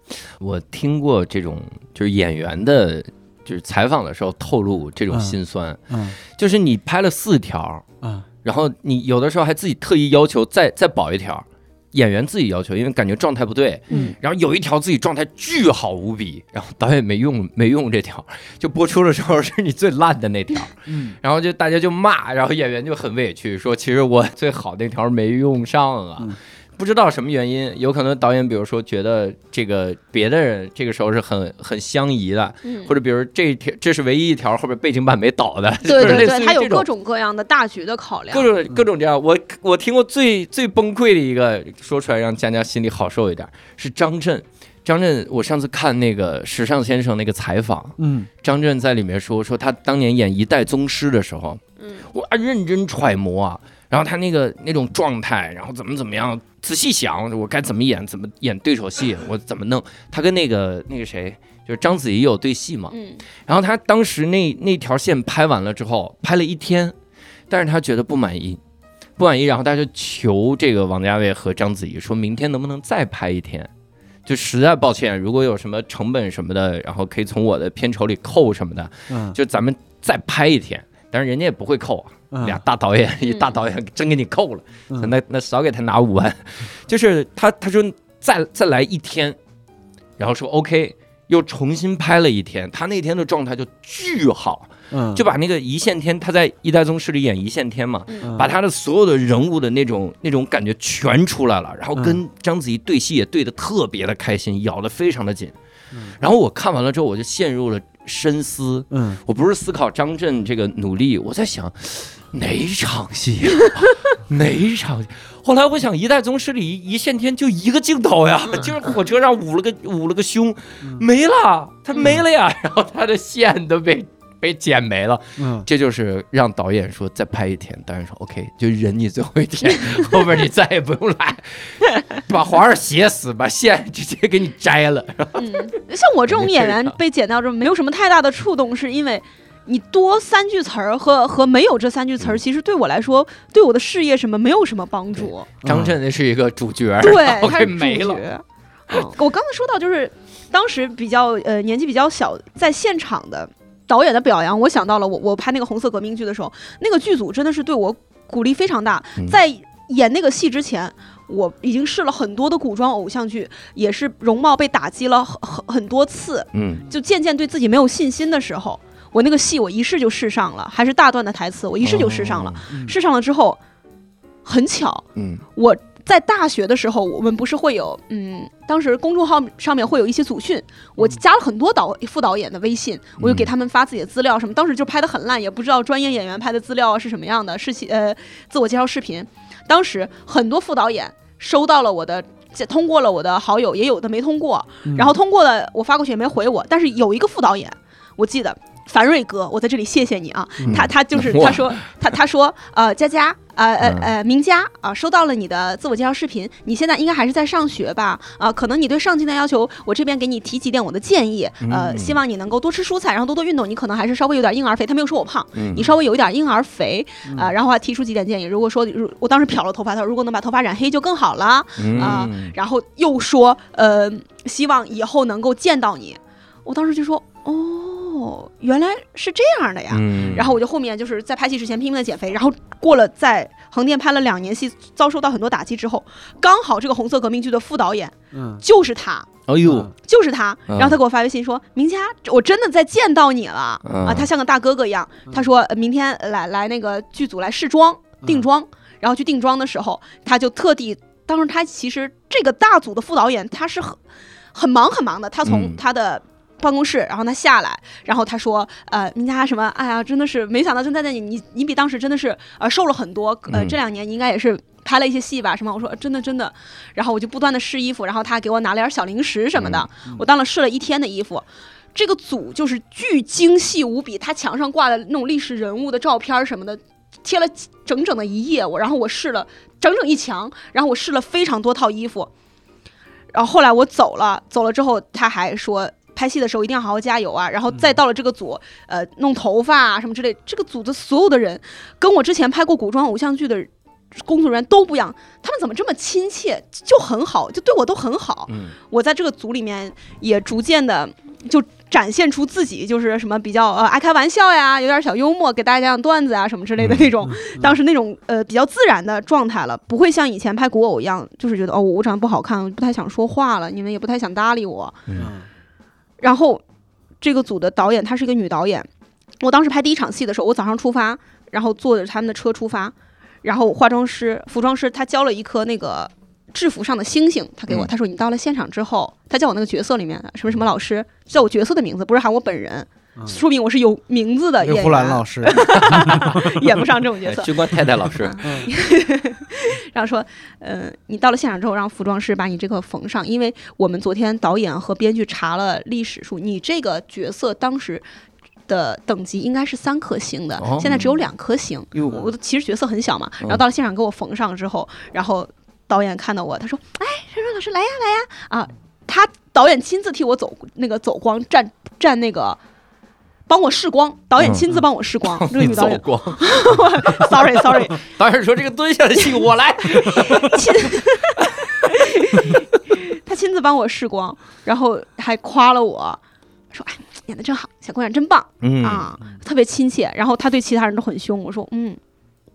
我听过这种就是演员的，就是采访的时候透露这种嗯心酸，嗯就是你拍了四条，嗯然后你有的时候还自己特意要求再再保一条，演员自己要求，因为感觉状态不对。嗯然后有一条自己状态巨好无比，然后导演没用没用这条，就播出的时候是你最烂的那条，嗯 然后就大家就骂，然后演员就很委屈，说其实我最好那条没用上啊。嗯不知道什么原因，有可能导演比如说觉得这个别的人这个时候是很很相宜的，嗯。或者比如这条这是唯一一条后边背景板没倒的，对对对，他有各种各样的大局的考量，各种各种这样，我我听过最最崩溃的一个，说出来让佳佳心里好受一点，是张震。张震，我上次看那个《时尚先生》那个采访，嗯。张震在里面说说他当年演《一代宗师》的时候，嗯。我啊认真揣摩啊，然后他那个那种状态，然后怎么怎么样，仔细想我该怎么演，怎么演对手戏，我怎么弄。他跟那个那个谁，就是章子怡有对戏嘛，嗯然后他当时那那条线拍完了之后，拍了一天，但是他觉得不满意，不满意，然后他就求这个王家卫和章子怡说，明天能不能再拍一天？就实在抱歉，如果有什么成本什么的，然后可以从我的片酬里扣什么的，嗯就咱们再拍一天。但是人家也不会扣啊，嗯俩大导演，一大导演真给你扣了，嗯。那那少给他拿五万，就是他他说再再来一天，然后说 OK，又重新拍了一天，他那天的状态就巨好，嗯。就把那个一线天，他在《一代宗师》里演一线天嘛，嗯。把他的所有的人物的那种那种感觉全出来了，然后跟章子怡对戏也对得特别的开心，咬得非常的紧。然后我看完了之后，我就陷入了深思。嗯。我不是思考张震这个努力，我在想哪场戏呀、哪场戏？后来我想，《一代宗师》里一一线天就一个镜头呀，就是火车上捂了个捂了个胸，没了，他没了呀，然后他的线都被被剪没了。嗯。这就是让导演说再拍一天，导演说 OK，就忍你最后一天，后边你再也不用来，把皇上写死，把线直接给你摘了。嗯，像我这种演员被剪掉之后，没有什么太大的触动，是因为你多三句词儿和和没有这三句词儿，其实对我来说，对我的事业什么没有什么帮助。张震那是一个主角，对 他是主给没了。角。嗯，我刚才说到就是当时比较呃年纪比较小，在现场的导演的表扬，我想到了我我拍那个红色革命剧的时候，那个剧组真的是对我鼓励非常大。嗯在演那个戏之前，我已经试了很多的古装偶像剧，也是容貌被打击了很很很多次，嗯就渐渐对自己没有信心的时候，我那个戏我一试就试上了，还是大段的台词，我一试就试上了。嗯试上了之后，很巧，嗯我在大学的时候，我们不是会有，嗯，当时公众号上面会有一些组训，我加了很多导副导演的微信，我就给他们发自己的资料什么。当时就拍的很烂，也不知道专业演员拍的资料是什么样的，是其呃自我介绍视频。当时很多副导演收到了我的。通过了我的好友，也有的没通过，嗯然后通过了我发过去也没回我，但是有一个副导演，我记得樊瑞哥，我在这里谢谢你啊，嗯。他他就是他说他他说呃佳佳呃呃嗯。呃明佳啊、收到了你的自我介绍视频，你现在应该还是在上学吧？啊、可能你对上进的要求，我这边给你提几点我的建议，呃，嗯。希望你能够多吃蔬菜，然后多多运动，你可能还是稍微有点婴儿肥，他没有说我胖，嗯。你稍微有一点婴儿肥啊、然后还提出几点建议，如果说如我当时漂了头发，他说如果能把头发染黑就更好了。啊嗯然后又说，呃，希望以后能够见到你。我当时就说，哦，原来是这样的呀。嗯然后我就后面就是在拍戏之前拼命的减肥，然后过了在横店拍了两年戏，遭受到很多打击之后，刚好这个红色革命剧的副导演嗯，就是他，哎呦，就是他。嗯然后他给我发微信说：“明佳，我真的在见到你了嗯啊！”他像个大哥哥一样。他说：“呃明天来来那个剧组来试妆定妆。”然后去定妆的时候，他就特地，当时他其实这个大组的副导演他是很很忙很忙的，他从嗯他的。办公室，然后他下来，然后他说：“呃，明佳什么？哎呀，真的是没想到，真在你你你比当时真的是呃瘦了很多，呃，嗯这两年你应该也是拍了一些戏吧？什么？”我说：“真的真的。”然后我就不断的试衣服，然后他给我拿了点小零食什么的。我当了试了一天的衣服，这个组就是巨精细无比，他墙上挂的那种历史人物的照片什么的，贴了整整的一页。我然后我试了整整一墙，然后我试了非常多套衣服。然后后来我走了，走了之后他还说。拍戏的时候一定要好好加油啊！然后再到了这个组，呃，弄头发啊什么之类，这个组的所有的人跟我之前拍过古装偶像剧的工作人员都不一样，他们怎么这么亲切，就很好，就对我都很好。嗯我在这个组里面也逐渐的就展现出自己就是什么比较呃爱开玩笑呀，有点小幽默，给大家讲讲段子啊什么之类的那种，当时那种呃比较自然的状态了，不会像以前拍古偶一样，就是觉得哦我长得不好看，不太想说话了，你们也不太想搭理我。嗯然后这个组的导演她是一个女导演，我当时拍第一场戏的时候，我早上出发，然后坐着他们的车出发，然后化妆师、服装师他交了一颗那个制服上的星星，他给我，嗯他说你到了现场之后，他叫我那个角色里面的什么什么老师，叫我角色的名字，不是喊我本人。说明我是有名字的演员胡兰老员，师，演不上这种角色。哎军官太太老师，然后说，呃，你到了现场之后，让服装师把你这个缝上，因为我们昨天导演和编剧查了历史书，你这个角色当时的等级应该是三颗星的，哦现在只有两颗星。我的其实角色很小嘛，嗯然后到了现场给我缝上之后，然后导演看到我，他说：“哎，珊珊老师来呀来呀啊！”他导演亲自替我走那个走光，站站那个。帮我试光，导演嗯亲自帮我试光。这个女导演走光。sorry sorry，导演说这个蹲下的戏我来。亲，他亲自帮我试光，然后还夸了我，说：“哎，演的真好，小姑娘真棒嗯啊，特别亲切。”然后他对其他人都很凶，我说：“嗯，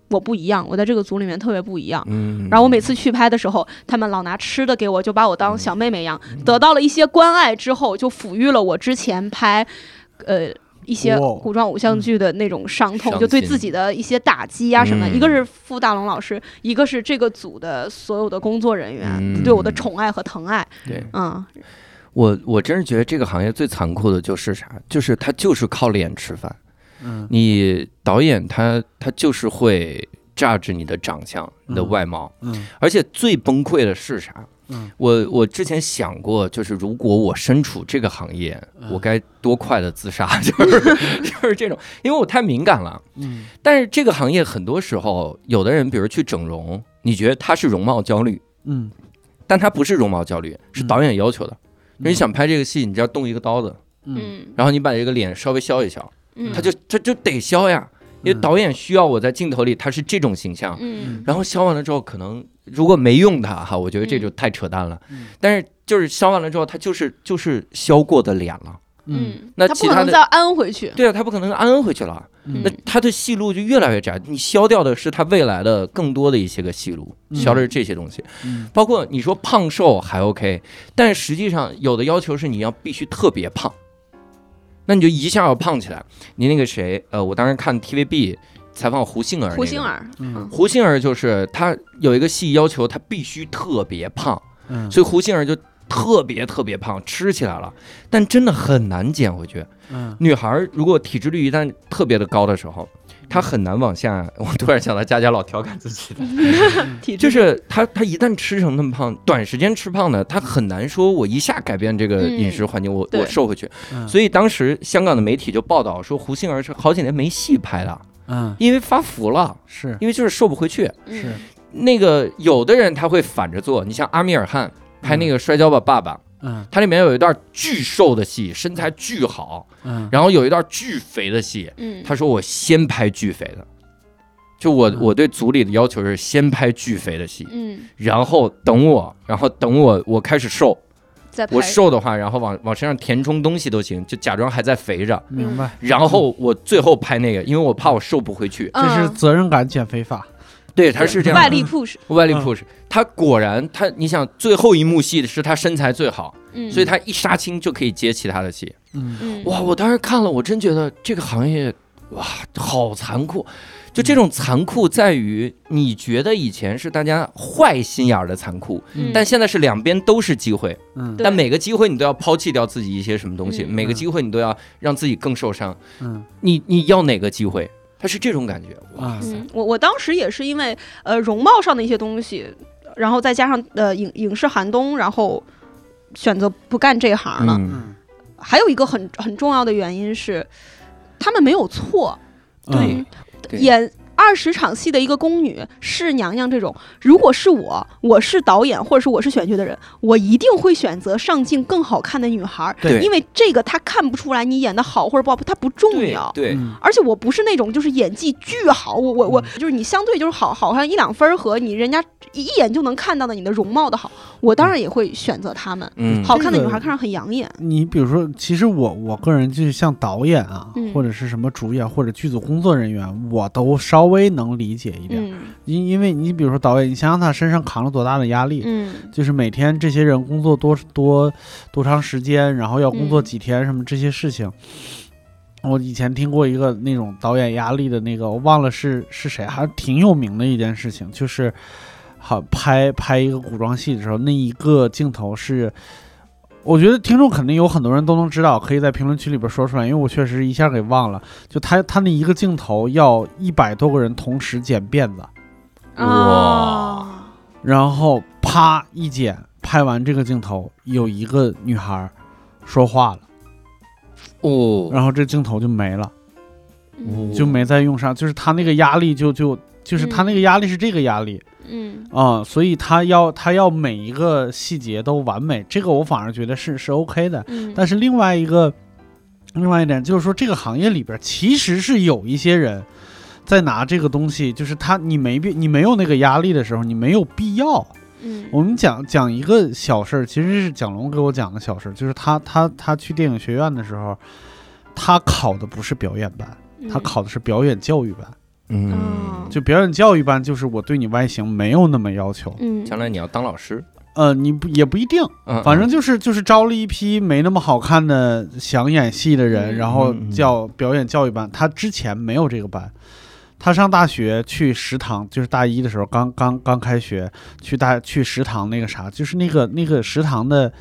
我不一样，我在这个组里面特别不一样。”嗯然后我每次去拍的时候，他们老拿吃的给我，就把我当小妹妹一样。得到了一些关爱之后，就抚育了我之前拍，呃。一些古装偶像剧的那种伤痛，就对自己的一些打击啊什么，嗯。一个是傅大龙老师，一个是这个组的所有的工作人员、嗯。对我的宠爱和疼爱，对。嗯，我我真是觉得这个行业最残酷的就是啥？就是他就是靠脸吃饭。嗯。你导演他他就是会 judge 你的长相、你的嗯。外貌，嗯。而且最崩溃的是啥？嗯。我我之前想过，就是如果我身处这个行业，嗯。我该多快的自杀，就是就是这种，因为我太敏感了。嗯。但是这个行业很多时候，有的人比如去整容，你觉得他是容貌焦虑，嗯。但他不是容貌焦虑，是嗯。导演要求的。你想拍这个戏，你就要动一个刀子，嗯。嗯。然后你把这个脸稍微削一削，嗯。他就他就得削呀，因为嗯。导演需要我在镜头里他是这种形象，嗯。然后削完了之后，可能如果没用它哈，我觉得这就太扯淡了。嗯但是就是消完了之后，它就是就是消过的脸了。嗯嗯，那其他的他不可能再安回去。对啊，它不可能安回去了，嗯那它的戏路就越来越窄。你消掉的是它未来的更多的一些个戏路，嗯消的是这些东西。嗯包括你说胖瘦还 OK，但实际上有的要求是你要必须特别胖，那你就一下要胖起来。你那个谁，呃，我当时看 TVB 采访胡杏儿、那个，胡杏儿，嗯。胡杏儿就是她有一个戏要求她必须特别胖，嗯。所以胡杏儿就特别特别胖，吃起来了，但真的很难减回去。嗯。女孩如果体脂率一旦特别的高的时候，她很难往下。我突然想到佳佳老调侃自己的，就是她她一旦吃成那么胖，短时间吃胖的，她很难说我一下改变这个饮食环境，我我瘦回去。嗯。所以当时香港的媒体就报道说，胡杏儿是好几年没戏拍了，嗯。因为发福了，是。因为就是瘦不回去。嗯。是。那个有的人他会反着做，你像阿米尔汗拍那个《摔跤吧，爸爸》，嗯。它里面有一段巨瘦的戏，身材巨好，嗯。然后有一段巨肥的戏，嗯，他说我先拍巨肥的，就我嗯。我对组里的要求是先拍巨肥的戏，嗯，然后等我，然后等我我开始瘦，我瘦的话，然后往往身上填充东西都行，就假装还在肥着，明白，然后我最后拍那个，因为我怕我瘦不回去，这是嗯责任感减肥法。对，他是这样的。外力 push，外力嗯 push，他果然他你想最后一幕戏是他身材最好，嗯，所以他一杀青就可以接其他的戏。嗯。嗯。哇，我当时看了，我真觉得这个行业哇好残酷。就这种残酷在于，你觉得以前是大家坏心眼儿的残酷，嗯但现在是两边都是机会，嗯但每个机会你都要抛弃掉自己一些什么东西，嗯每个机会你都要让自己更受伤。嗯你你要哪个机会？他是这种感觉，哇啊塞！嗯，我我当时也是因为呃容貌上的一些东西，然后再加上呃影影视寒冬，然后选择不干这行了。还有一个很很重要的原因是，他们没有错。对演二十场戏的一个宫女是娘娘这种，如果是我，我是导演或者是我是选角的人，我一定会选择上镜更好看的女孩儿，对。因为这个她看不出来你演的好或者不好，她不重要。对，嗯。而且我不是那种就是演技巨好，我我我就是你相对就是好好看一两分儿和你人家一眼就能看到的你的容貌的好，我当然也会选择他们。嗯，好看的女孩看上很养眼，你比如说，其实我我个人就是像导演啊，嗯。或者是什么主演或者剧组工作人员，我都稍微能理解一点。嗯因因为你比如说导演，你想想他身上扛了多大的压力，嗯就是每天这些人工作多多多长时间，然后要工作嗯几天，什么这些事情。我以前听过一个那种导演压力的那个，我忘了是是谁，还挺有名的一件事情，就是好拍拍一个古装戏的时候，那一个镜头是，我觉得听众肯定有很多人都能知道，可以在评论区里边说出来，因为我确实一下给忘了。就他他那一个镜头要一百多个人同时剪辫子，哇，然后啪一剪，拍完这个镜头，有一个女孩说话了，哦，然后这镜头就没了，嗯就没再用上，就是他那个压力就就就是他那个压力是这个压力。嗯啊、所以他要他要每一个细节都完美，这个我反而觉得是是 OK 的。嗯，但是另外一个，另外一点就是说，这个行业里边其实是有一些人在拿这个东西，就是他你没必你没有那个压力的时候，你没有必要。嗯我们讲讲一个小事儿，其实是蒋龙给我讲的小事儿，就是他他他去电影学院的时候，他考的不是表演班，他嗯考的是表演教育班。嗯，就表演教育班，就是我对你外形没有那么要求，嗯。将来你要当老师，呃，你不也不一定，嗯，反正就是就是招了一批没那么好看的想演戏的人，嗯然后嗯嗯。叫表演教育班。他之前没有这个班，他上大学去食堂，就是大一的时候刚刚刚开学，去大去食堂那个啥，就是那个那个食堂的，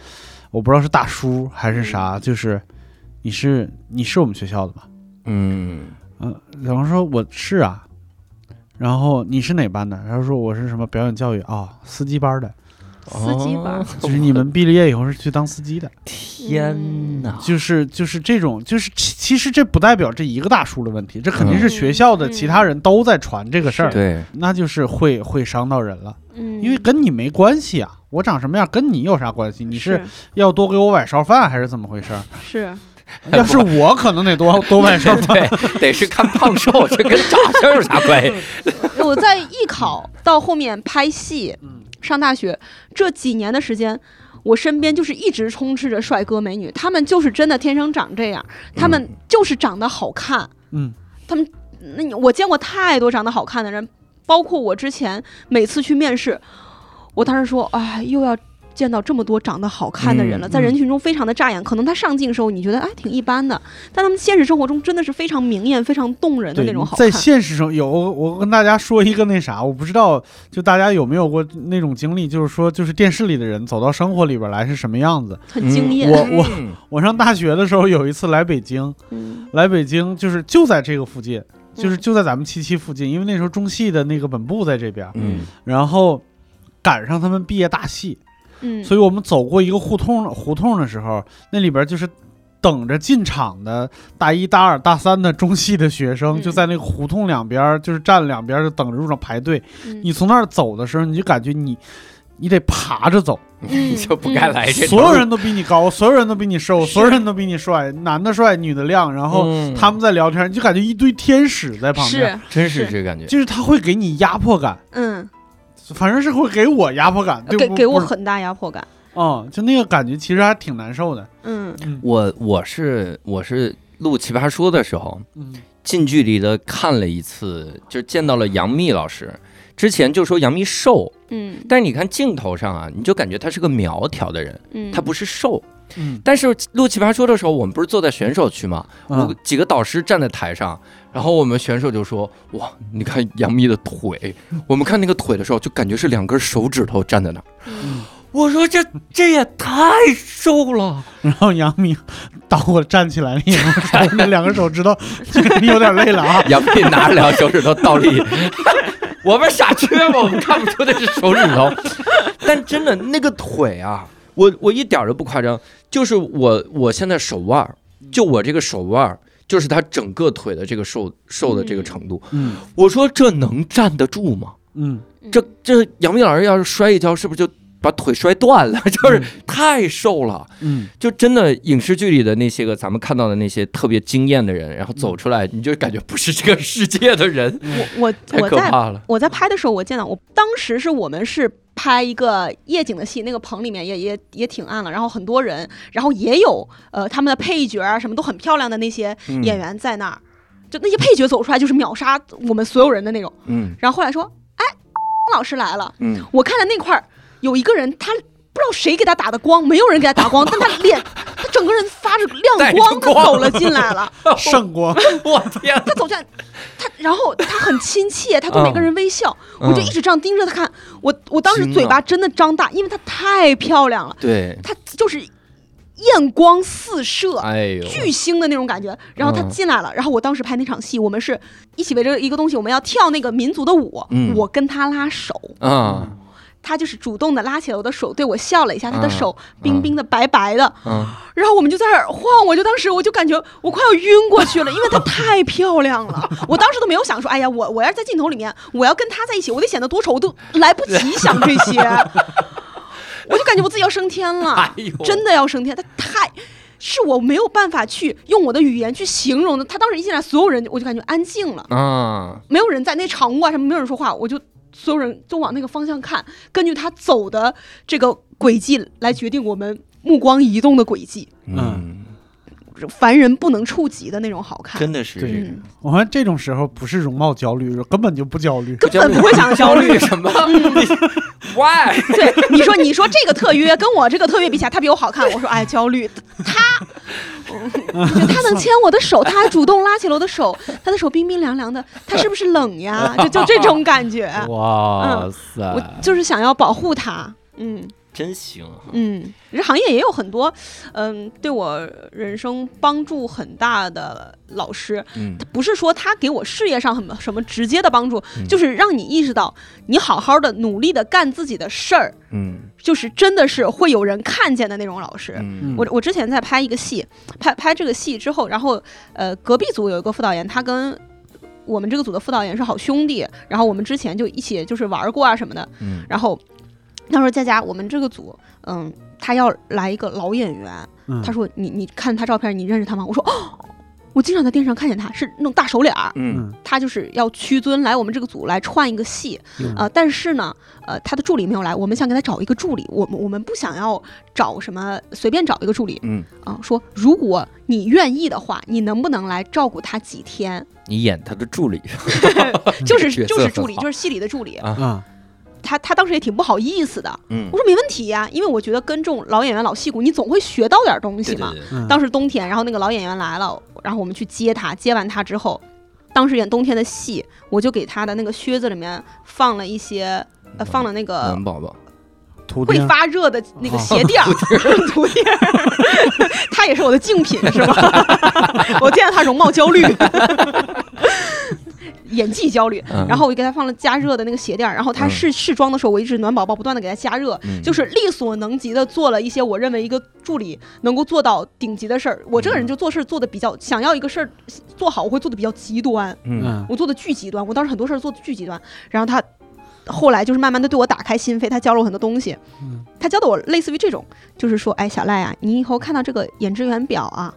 我不知道是大叔还是啥，就是你是你是我们学校的吧？嗯嗯，然后说我是啊，然后你是哪班的？然后说我是什么表演教育啊、司机班的，司机班哦就是你们毕了业以后是去当司机的。天哪，就是就是这种，就是其其实这不代表这一个大叔的问题，这肯定是嗯学校的其他人都在传这个事儿，对，那就是会会伤到人了，嗯，因为跟你没关系啊，我长什么样跟你有啥关系？你是是要多给我崴烧饭还是怎么回事儿？是 要是我可能得多 多办事儿吧。对，得是看胖瘦，这跟长相有啥关系？我在艺考到后面拍戏，嗯上大学这几年的时间，我身边就是一直充斥着帅哥美女，他们就是真的天生长这样，他们就是长得好看。嗯他们那你我见过太多长得好看的人，包括我之前每次去面试，我当时说，哎，又要。见到这么多长得好看的人了，嗯在人群中非常的扎眼。可能他上镜的时候你觉得哎挺一般的，但他们现实生活中真的是非常明艳、非常动人的那种好看。在现实中有我跟大家说一个那啥，我不知道就大家有没有过那种经历，就是说就是电视里的人走到生活里边来是什么样子。很惊艳。我我嗯我上大学的时候有一次来北京，嗯来北京就是就在这个附近，就是嗯就在咱们七七附近，因为那时候中戏的那个本部在这边，嗯然后赶上他们毕业大戏，嗯，所以我们走过一个胡同胡同的时候，那里边就是等着进场的大一、大二、大三的中戏的学生，嗯。就在那个胡同两边，就是站两边就等着入场排队。嗯。你从那儿走的时候，你就感觉你你得爬着走，你就不该来这。所有人都比你高，所有人都比你瘦，所有人都比你帅，男的帅，女的靓，然后嗯。他们在聊天，你就感觉一堆天使在旁边，真是是。这感觉。就是他会给你压迫感，嗯，反正是会给我压迫感，对给给我很大压迫感。哦，就那个感觉其实还挺难受的。嗯嗯我我是我是录奇葩说的时候，嗯近距离的看了一次，就见到了杨幂老师。之前就说杨幂瘦，嗯但是你看镜头上啊，你就感觉她是个苗条的人，嗯，她不是瘦。嗯，但是录奇葩说的时候，我们不是坐在选手区吗？我嗯几个导师站在台上，然后我们选手就说：“哇，你看杨幂的腿。”我们看那个腿的时候，就感觉是两根手指头站在那儿。嗯我说这这也太瘦了。然后杨幂倒我站起来了以后，手那两个手指头有点累了啊。杨幂拿着两个手指头倒立，我们傻缺吗？我们看不出那是手指头，但真的那个腿啊，我我一点儿都不夸张，就是我我现在手腕儿，就我这个手腕儿，就是他整个腿的这个瘦瘦的这个程度。嗯我说这能站得住吗？嗯，这这杨幂老师要是摔一跤，是不是就把腿摔断了？就是太瘦了。嗯，就真的影视剧里的那些个咱们看到的那些特别惊艳的人，然后走出来，你就感觉不是这个世界的人，我我我在可怕了。我在拍的时候，我见到我当时是我们是拍一个夜景的戏，那个棚里面也也也挺暗了，然后很多人，然后也有呃他们的配角啊什么都很漂亮的那些嗯演员在那儿，就那些配角走出来就是秒杀我们所有人的那种。嗯然后后来说，哎，老师来了，嗯，我看的那块儿有一个人，他不知道谁给他打的光，没有人给他打光，但他脸，他整个人发着亮光，他走了进来了。圣光，我天，他走进来，他然后他很亲切，他对每个人微笑，嗯。我就一直这样盯着他看。我我当时嘴巴真的张大，因为他太漂亮了，对，他就是艳光四射。哎呦，巨星的那种感觉，然后他嗯进来了，然后我当时拍那场戏，我们是一起围着一个东西，我们要跳那个民族的舞，嗯。我跟他拉手，啊，他就是主动的拉起了我的手，对我笑了一下，他的嗯手冰冰的、白白的，嗯，然后我们就在那儿晃，我就当时我就感觉我快要晕过去了，因为她太漂亮了。我当时都没有想说，哎呀，我我要是在镜头里面，我要跟她在一起，我得显得多丑，我都来不及想这些。我就感觉我自己要升天了 真的要升天，她太。是我没有办法去用我的语言去形容的。她当时一进来，所有人我就感觉安静了，啊，没有人在那场屋啊什么，没有人说话，我就所有人都往那个方向看，根据他走的这个轨迹来决定我们目光移动的轨迹。嗯，凡人不能触及的那种好看，真的是我看这种时候不是容貌焦虑，根本就不焦虑。根本不会想焦虑。什么？Why？对，你说你说这个特约跟我这个特约比起来，他比我好看，我说哎焦虑。他，他能牵我的手，他还主动拉起了我的手，他的手冰冰凉凉的，他是不是冷呀？就就这种感觉，哇塞，我就是想要保护他。嗯真行，嗯，这行业也有很多，嗯，对我人生帮助很大的老师，嗯。不是说他给我事业上很什么直接的帮助，嗯。就是让你意识到，你好好的努力的干自己的事儿，嗯。就是真的是会有人看见的那种老师。嗯。我我之前在拍一个戏，拍拍这个戏之后，然后呃，隔壁组有一个副导演，他跟我们这个组的副导演是好兄弟，然后我们之前就一起就是玩过啊什么的，嗯。然后他说佳佳，我们这个组，嗯，他要来一个老演员，嗯他说你你看他照片，你认识他吗？我说哦，我经常在电视上看见他，是那种大手脸儿。嗯嗯他就是要屈尊来我们这个组来串一个戏，嗯呃，但是呢，呃，他的助理没有来，我们想给他找一个助理，我们我们不想要找什么随便找一个助理嗯，啊、说如果你愿意的话，你能不能来照顾他几天？你演他的助理 就是 就是助理，就是戏里的助理。啊啊他他当时也挺不好意思的，嗯。我，说没问题呀、因为我觉得跟这种老演员老戏骨，你总会学到点东西嘛。对对对，嗯。当时冬天，然后那个老演员来了，然后我们去接他，接完他之后，当时演冬天的戏，我就给他的那个靴子里面放了一些，呃，放了那个暖宝宝，会发热的那个鞋垫儿，图钉儿，他也是我的竞品，是吧？我见到他容貌焦虑，演技焦虑，嗯然后我就给他放了加热的那个鞋垫儿，然后他嗯试试装的时候，我一直暖宝宝不断的给他加热，嗯就是力所能及的做了一些我认为一个助理能够做到顶级的事儿。我这个人就做事做的比较，想要一个事儿做好，我会做的比较极端，我做的巨极端，我当时很多事儿做的巨极端，然后他。后来就是慢慢的对我打开心扉，他教了我很多东西。嗯他教的我类似于这种，就是说，哎，小赖啊，你以后看到这个演职员表啊，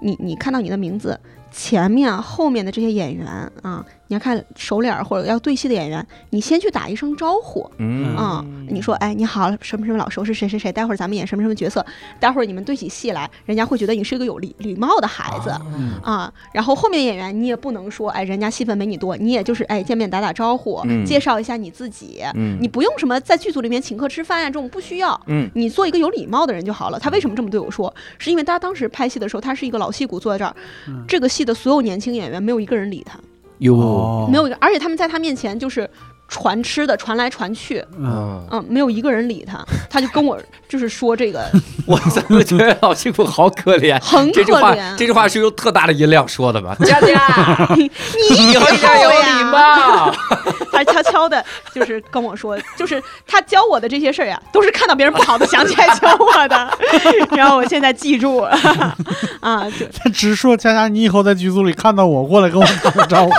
你你看到你的名字前面啊后面的这些演员啊，你要看熟脸儿或者要对戏的演员，你先去打一声招呼嗯啊、你说，哎，你好，什么什么老师，我是谁谁谁，待会儿咱们演什么什么角色，待会儿你们对起戏来，人家会觉得你是一个有礼礼貌的孩子。嗯啊，然后后面演员你也不能说，哎，人家戏份没你多，你也就是哎见面打打招呼，嗯介绍一下你自己，嗯你不用什么在剧组里面请客吃饭呀、这种不需要，嗯你做一个有礼貌的人就好了。他为什么这么对我说？是因为他当时拍戏的时候，他是一个老戏骨坐在这儿，嗯这个戏的所有年轻演员没有一个人理他，哟，哦。没有一个，而且他们在他面前就是传吃的，传来传去，嗯。嗯，嗯，没有一个人理他，他就跟我就是说这个 我怎么觉得老辛苦好可怜？很这句话，可怜，这句话是用特大的音量说的吧？佳佳，你以后一点有礼貌。他悄悄的，就是跟我说，就是他教我的这些事儿呀，都是看到别人不好的想起来教我的，然后我现在记住。了啊，就他直说佳佳，你以后在剧组里看到我过来跟我打个招呼，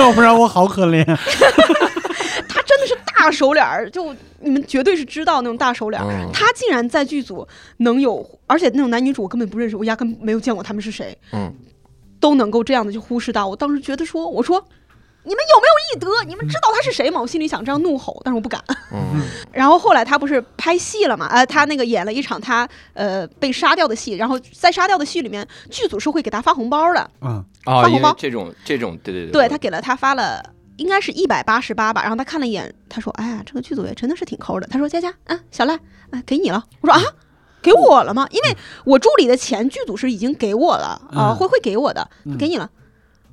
要不然我好可怜。他真的是大手脸儿，就你们绝对是知道那种大手脸儿。嗯他竟然在剧组能有，而且那种男女主我根本不认识，我压根没有见过他们是谁，嗯都能够这样的去忽视到。我当时觉得说，我说。你们有没有艺德？你们知道他是谁吗？我心里想这样怒吼，但是我不敢。嗯 然后后来他不是拍戏了嘛？呃，他那个演了一场他呃被杀掉的戏，然后在杀掉的戏里面，剧组是会给他发红包的。嗯发红包这种这种，对对对，对他给了他发了，应该是一百八十八吧。然后他看了一眼，他说：“哎呀，这个剧组也真的是挺抠的。”他说：“佳佳，啊，小赖，啊，给你了。”我说：“啊，给我了吗？因为我助理的钱剧组是已经给我了啊，嗯会会给我的，他给你了。”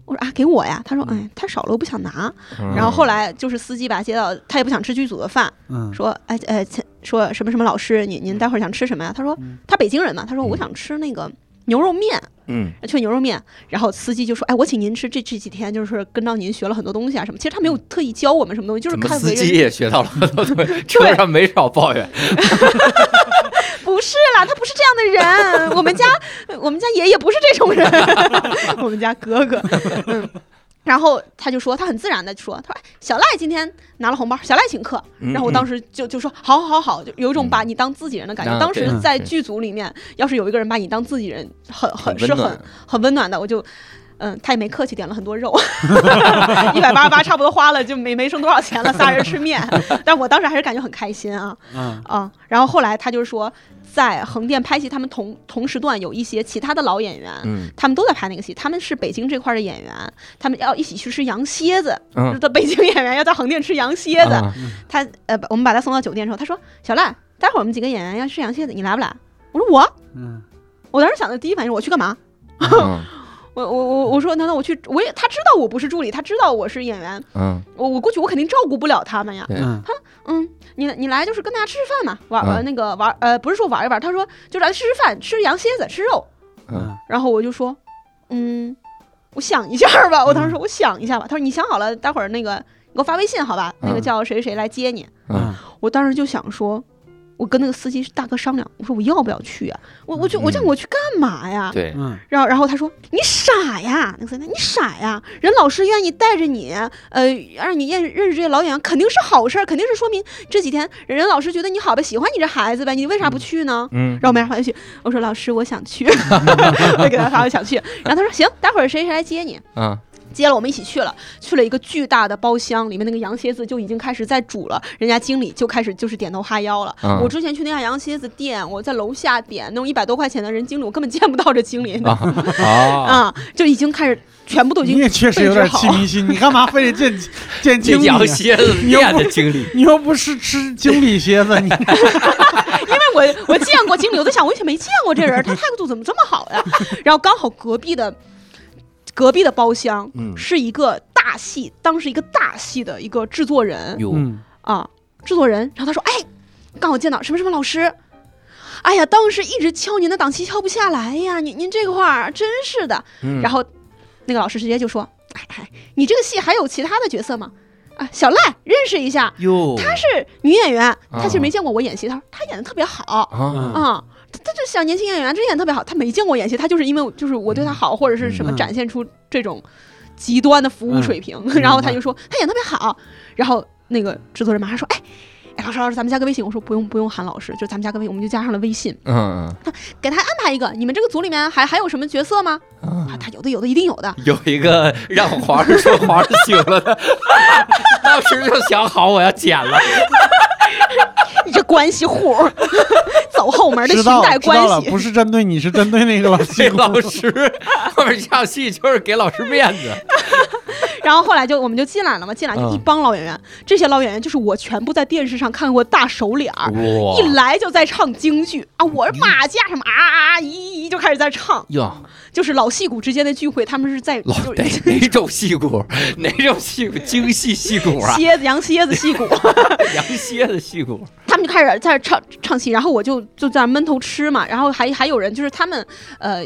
我说啊，给我呀。他说，哎，太少了，我不想拿。嗯然后后来就是司机把他接到，他也不想吃剧组的饭，嗯说，哎呃，前说什么什么老师，您您待会儿想吃什么呀？他说嗯他北京人嘛，他说我嗯想吃那个牛肉面，嗯去牛肉面。然后司机就说，哎，我请您吃这这几天就是跟到您学了很多东西啊什么。其实他没有特意教我们什么东西，就是看。司机也学到了很多东西，车上没少抱怨。不是啦，他不是这样的人。我们家我们家爷爷不是这种人，我们家哥哥，嗯。然后他就说，他很自然的说，他说哎小赖今天拿了红包，小赖请客。然后我当时时就就说好好好，就有一种把你当自己人的感觉。嗯当时在剧组里面，要是有一个人把你当自己人，很很是很很温暖的，我就。嗯，他也没客气，点了很多肉，一百八十八差不多花了，就没没剩多少钱了，仨人吃面。但我当时还是感觉很开心啊嗯啊！然后后来他就说，在横店拍戏，他们同同时段有一些其他的老演员，嗯他们都在拍那个戏，他们是北京这块儿的演员，他们要一起去吃羊蝎子，嗯的 北京演员要在横店吃羊蝎子。啊他呃，我们把他送到酒店之后，他说：“小赖，待会儿我们几个演员要吃羊蝎子，你来不来？”我说：“我。嗯”我当时想的第一反应是我去干嘛？嗯我我我我说难道我去？我也他知道我不是助理，他知道我是演员，嗯，我我过去我肯定照顾不了他们呀。他说嗯，你你来就是跟大家吃吃饭嘛，玩嗯呃那个玩呃不是说玩一玩，他说就来吃吃饭，吃羊蝎子，吃肉。嗯然后我就说，嗯，我想一下吧。我当时说我想一下吧。他说你想好了，待会儿那个你给我发微信好吧？那个嗯叫谁谁谁来接你。嗯我当时就想说，我我跟那个司机大哥商量，我说我要不要去啊？我我就我这样嗯我去干嘛呀？对，嗯然后然后他说你傻呀，那个司机你傻呀，人老师愿意带着你，呃，让你认认识这些老演员，肯定是好事儿，肯定是说明这几天人老师觉得你好呗，喜欢你这孩子呗，你为啥不去呢？嗯然后我没发去，我说老师我想去，我给他发我想去，然后他说行，待会儿谁谁来接你。嗯接了我们一起去了，去了一个巨大的包厢，里面那个羊蝎子就已经开始在煮了，人家经理就开始就是点头哈腰了。嗯我之前去那家羊蝎子店，我在楼下点那种一百多块钱的人经理，我根本见不到这经理啊 啊，啊，就已经开始全部都已经你也确实有点气迷心，你干嘛非得见 见经理啊？羊蝎子店的经理，你又不 是吃经理蝎子，你因为我我见过经理，我在想我以前没见过这人，他态度怎么这么好呀？然后刚好隔壁的隔壁的包厢嗯。是一个大戏，当时一个大戏的一个制作人。哟，嗯。啊，制作人，然后他说，哎，刚好见到什么什么老师。哎呀，当时一直敲您的档期敲不下来呀，您您这个话儿真是的。嗯。然后那个老师直接就说：“哎哎，你这个戏还有其他的角色吗？啊，小赖认识一下，哟，她是女演员，她其实啊。没见过我演戏，她说她演的特别好。啊，她这小年轻演员，这演得特别好，他没见过演戏，他就是因为就是我对他好，或者是什么嗯展现出这种极端的服务水平，然后他就说他演得特别好，然后那个制作人马上说，哎。哎，老师，老师，咱们加个微信。我说不用，不用喊老师，就咱们加个微，我们就加上了微信，嗯给他安排一个。你们这个组里面还还有什么角色吗？嗯啊，他有的，有的，一定有的。有一个让皇上说皇上醒了的，当时就想好我要剪了，你这关系户儿，走后门的裙带知道了，关系。不是针对你，是针对那个老 给戏。老师后面唱戏就是给老师面子，然后后来就我们就进来了嘛，进来就嗯一帮老演员，这些老演员就是我全部在电视上看过大手脸儿。一来就在唱京剧啊，我是马甲什么啊啊啊，一一就开始在唱，哟，就是老戏骨之间的聚会，他们是在老就哪哪种戏骨？哪种戏骨？京戏戏骨啊？蝎子羊蝎子戏骨，羊蝎子戏骨？他们就开始在这唱唱戏，然后我就就在闷头吃嘛，然后还还有人就是他们呃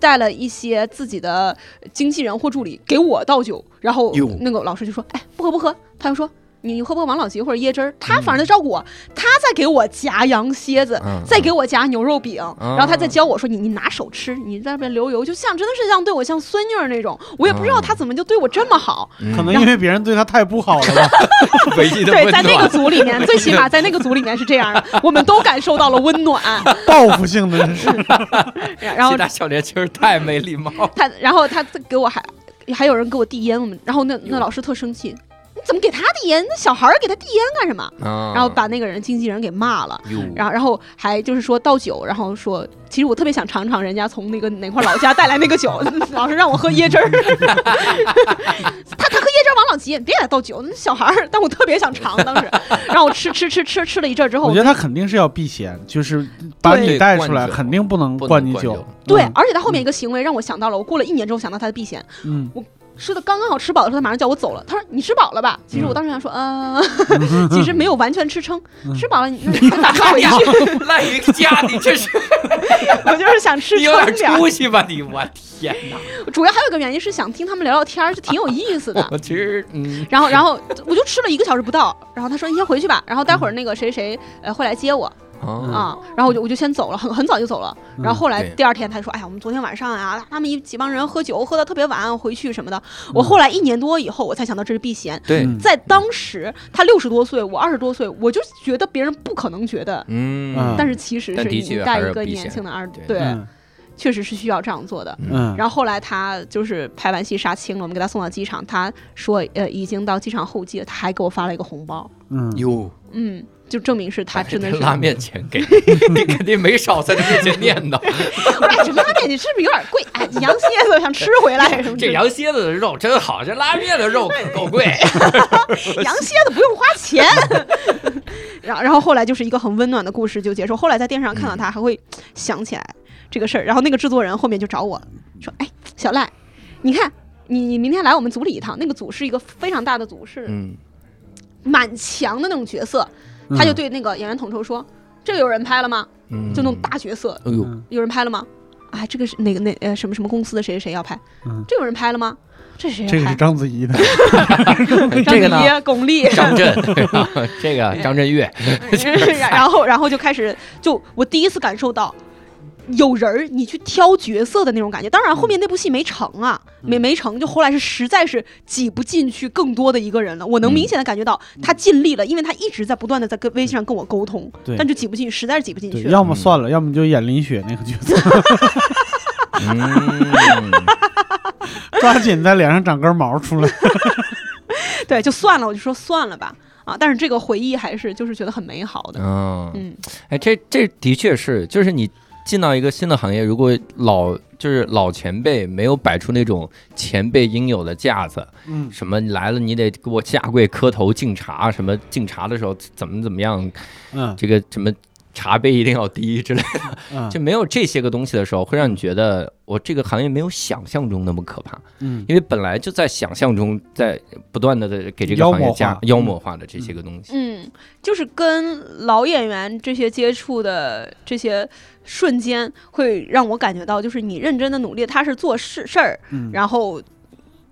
带了一些自己的经纪人或助理给我倒酒，然后那个老师就说：“哎，不喝不喝。”他就说。你你喝不喝王老吉或者椰汁儿？他反正在照顾我，他在给我夹羊蝎子，嗯再给我夹牛肉饼，嗯然后他再教我说你你拿手吃，你在那边流油，就像真的是像对我像孙女儿那种。我也不知道嗯他怎么就对我这么好。可能因为别人对他太不好了吧？对，在那个。组里面，最起码在那个组里面是这样的，我们都感受到了温暖。报复性的是，然后其他小年轻儿太没礼貌。他，然后他给我还还有人给我递烟，我们，然后那那老师特生气，你怎么给他递烟？那小孩儿给他递烟干什么？然然后把那个人经纪人给骂了。然后，然后还就是说倒酒，然后说，其实我特别想尝尝人家从那个哪块老家带来那个酒，老是让我喝椰汁儿，他他喝椰汁儿王老吉，别给他倒酒，那小孩儿，但我特别想尝，当时，让我吃吃吃吃吃了一阵儿之后我觉，得他肯定是要避嫌，就是把你带出来，肯定不能灌你酒。酒。对，嗯。而且他后面一个行为让我想到了，我过了一年之后想到他的避嫌，嗯，吃的刚刚好吃饱的时候，他马上叫我走了。他说：“你吃饱了吧？”其实我当时想说，嗯，其实没有完全吃撑，吃饱了你那那咋回去？赖一个家，你这是我就是想吃你有点撑点儿。出息吧你？我天哪！主要还有一个原因是想听他们聊聊天儿，就挺有意思的。我其实嗯然后，然后我就吃了一个小时不到，然后他说你先回去吧，然后待会儿那个谁谁呃会来接我啊啊，然后我就我就先走了，很很早就走了。然后后来第二天他说，哎呀，我们昨天晚上啊，他们一几帮人喝酒喝的特别晚，回去什么的。我后来一年多以后，我才想到这是避嫌。对嗯。在当时，他六十多岁，我二十多岁，我就觉得别人不可能觉得，嗯，但是其实是你带一个年轻的二，对。对，嗯。确实是需要这样做的。嗯，然后后来他就是拍完戏杀青了，我们给他送到机场，他说呃已经到机场候机了，他还给我发了一个红包，嗯，哟，嗯，就证明是他真的是拉面钱给你，你肯定没少在他面前念叨。哎，这拉面你是不是有点贵？哎，羊蝎子想吃回来什么这？羊蝎子的肉真好，这拉面的肉可够贵。羊蝎子不用花钱。然后，然后后来就是一个很温暖的故事就结束。后来在电视上看到他，还会想起来这个事儿。然后那个制作人后面就找我说：“哎，小赖，你看你你明天来我们组里一趟，那个组是一个非常大的组，是嗯，蛮强的那种角色。”他就对那个演员统筹说：“这个有人拍了吗？嗯就那种大角色，哎呦，嗯有人拍了吗？啊，这个是哪个哪呃什么什么公司的谁谁谁要拍，嗯，这有人拍了吗？这谁这个是？章子怡的，这个呢？张子怡巩俐，张震，这个张震岳，然后然后就开始就我第一次感受到。有人儿，你去挑角色的那种感觉。当然，后面那部戏没成啊，没没成，就后来是实在是挤不进去更多的一个人了。我能嗯明显的感觉到他尽力了，因为他一直在不断的在跟微信上跟我沟通，对但就挤不进去，实在是挤不进，去。要么算了，要么就演林雪那个角色，嗯，抓紧在脸上长根毛出来。对，就算了，我就说算了吧。啊，但是这个回忆还是就是觉得很美好的。嗯，嗯哎，这这的确是，就是你进到一个新的行业，如果老就是老前辈没有摆出那种前辈应有的架子，嗯。什么来了你得给我下跪磕头敬茶，什么敬茶的时候怎么怎么样，嗯。这个什么茶杯一定要低之类的，嗯。就没有这些个东西的时候，会让你觉得我这个行业没有想象中那么可怕，嗯。因为本来就在想象中在不断的给这个行业加妖魔化。的这些个东西。嗯，就是跟老演员这些接触的这些瞬间，会让我感觉到，就是你认真的努力，他是做事事儿，嗯，然后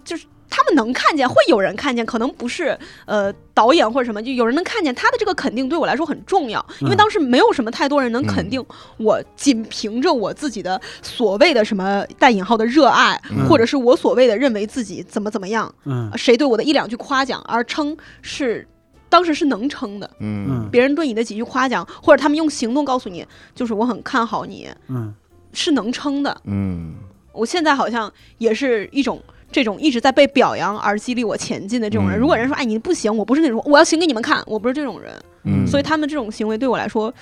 就是他们能看见，会有人看见，可能不是呃导演或者什么，就有人能看见他的这个肯定对我来说很重要，因为嗯当时没有什么太多人能肯定我，仅凭着我自己的所谓的什么带引号的热爱，嗯。或者是我所谓的认为自己怎么怎么样，嗯。谁对我的一两句夸奖而称是。当时是能称的，嗯。嗯。别人对你的几句夸奖，或者他们用行动告诉你，就是我很看好你，嗯。是能称的。嗯。我现在好像也是一种这种一直在被表扬而激励我前进的这种人。嗯如果人说哎你不行，我不是那种我要行给你们看，我不是这种人，嗯，所以他们这种行为对我来说，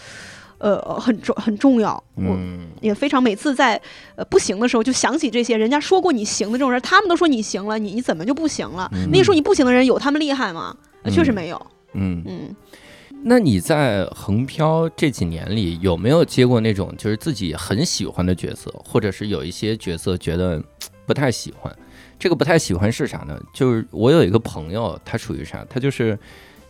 呃很重很重要。我嗯也非常每次在呃不行的时候就想起这些人家说过你行的这种人，他们都说你行了，你你怎么就不行了？嗯那些说你不行的人有他们厉害吗？呃确实没有。嗯，嗯那你在横漂这几年里有没有接过那种就是自己很喜欢的角色，或者是有一些角色觉得不太喜欢？这个不太喜欢是啥呢？就是我有一个朋友，他属于啥？他就是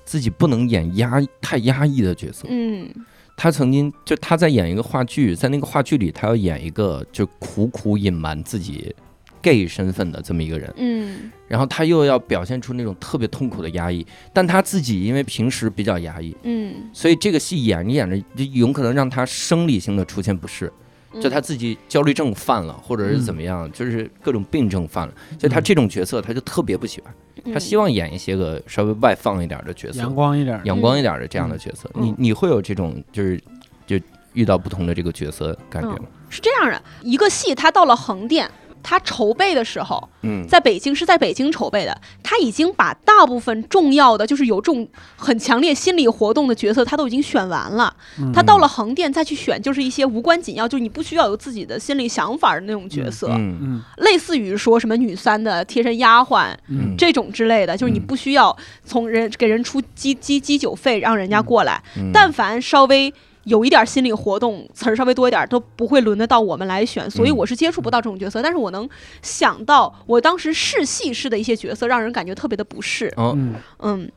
自己不能演压太压抑的角色。嗯他曾经就他在演一个话剧，在那个话剧里，他要演一个就苦苦隐瞒自己 gay 身份的这么一个人。嗯然后他又要表现出那种特别痛苦的压抑，但他自己因为平时比较压抑，嗯，所以这个戏演着演着就有可能让他生理性的出现不适，就他自己焦虑症犯了，或者是怎么样，就是各种病症犯了，所以他这种角色他就特别不喜欢，他希望望演一些个稍微外放一点的角色，阳光一点儿，阳光一点的这样的角色。嗯你你会有这种就是就遇到不同的这个角色感觉吗？是这样的，一个戏它到了横店。它筹备的时候，嗯。在北京是在北京筹备的，他已经把大部分重要的，就是有这种很强烈心理活动的角色，他都已经选完了。嗯。他到了横店再去选，就是一些无关紧要，就是你不需要有自己的心理想法的那种角色，嗯嗯类似于说什么女三的贴身丫鬟嗯这种之类的，就是你嗯。不需要从人给人出机机机酒费让人家过来，嗯。但凡稍微。有一点心理活动，词儿稍微多一点，都不会轮得到我们来选，所以嗯我是接触不到这种角色。但是我能想到，我当时试戏试的一些角色，让人感觉特别的不适。哦嗯嗯，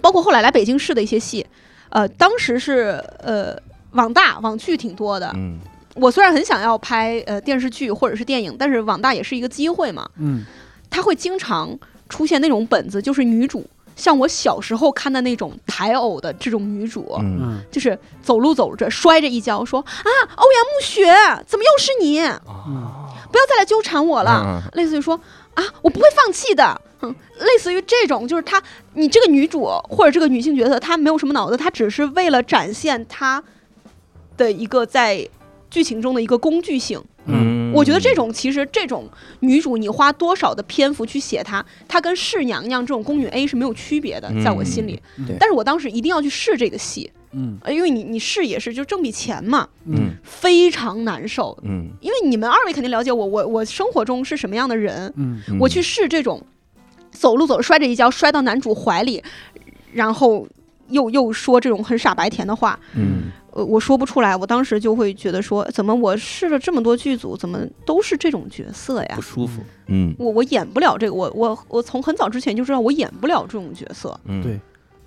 包括后来来北京市的一些戏，呃，当时是呃网大网剧挺多的。嗯我虽然很想要拍呃电视剧或者是电影，但是网大也是一个机会嘛。嗯它会经常出现那种本子，就是女主像我小时候看的那种台偶的这种女主，嗯嗯就是走路走着摔着一跤，说啊欧阳暮雪，怎么又是你？嗯不要再来纠缠我了。嗯类似于说啊，我不会放弃的。嗯，类似于这种，就是她，你这个女主或者这个女性角色，她没有什么脑子，她只是为了展现她的一个在剧情中的一个工具性。嗯，我觉得这种其实这种女主，你花多少的篇幅去写她，她跟侍娘娘这种宫女 A 是没有区别的，在我心里。但是我当时一定要去试这个戏，嗯。呃因为你你试也是就挣笔钱嘛，嗯。非常难受。嗯。因为你们二位肯定了解我，我我生活中是什么样的人，嗯。嗯。我去试这种走路走着摔着一跤摔到男主怀里，然后又又说这种很傻白甜的话，嗯呃，我说不出来。我当时就会觉得说，怎么我试了这么多剧组，怎么都是这种角色呀不？舒服，嗯我我演不了这个，我我我从很早之前就知道我演不了这种角色。嗯对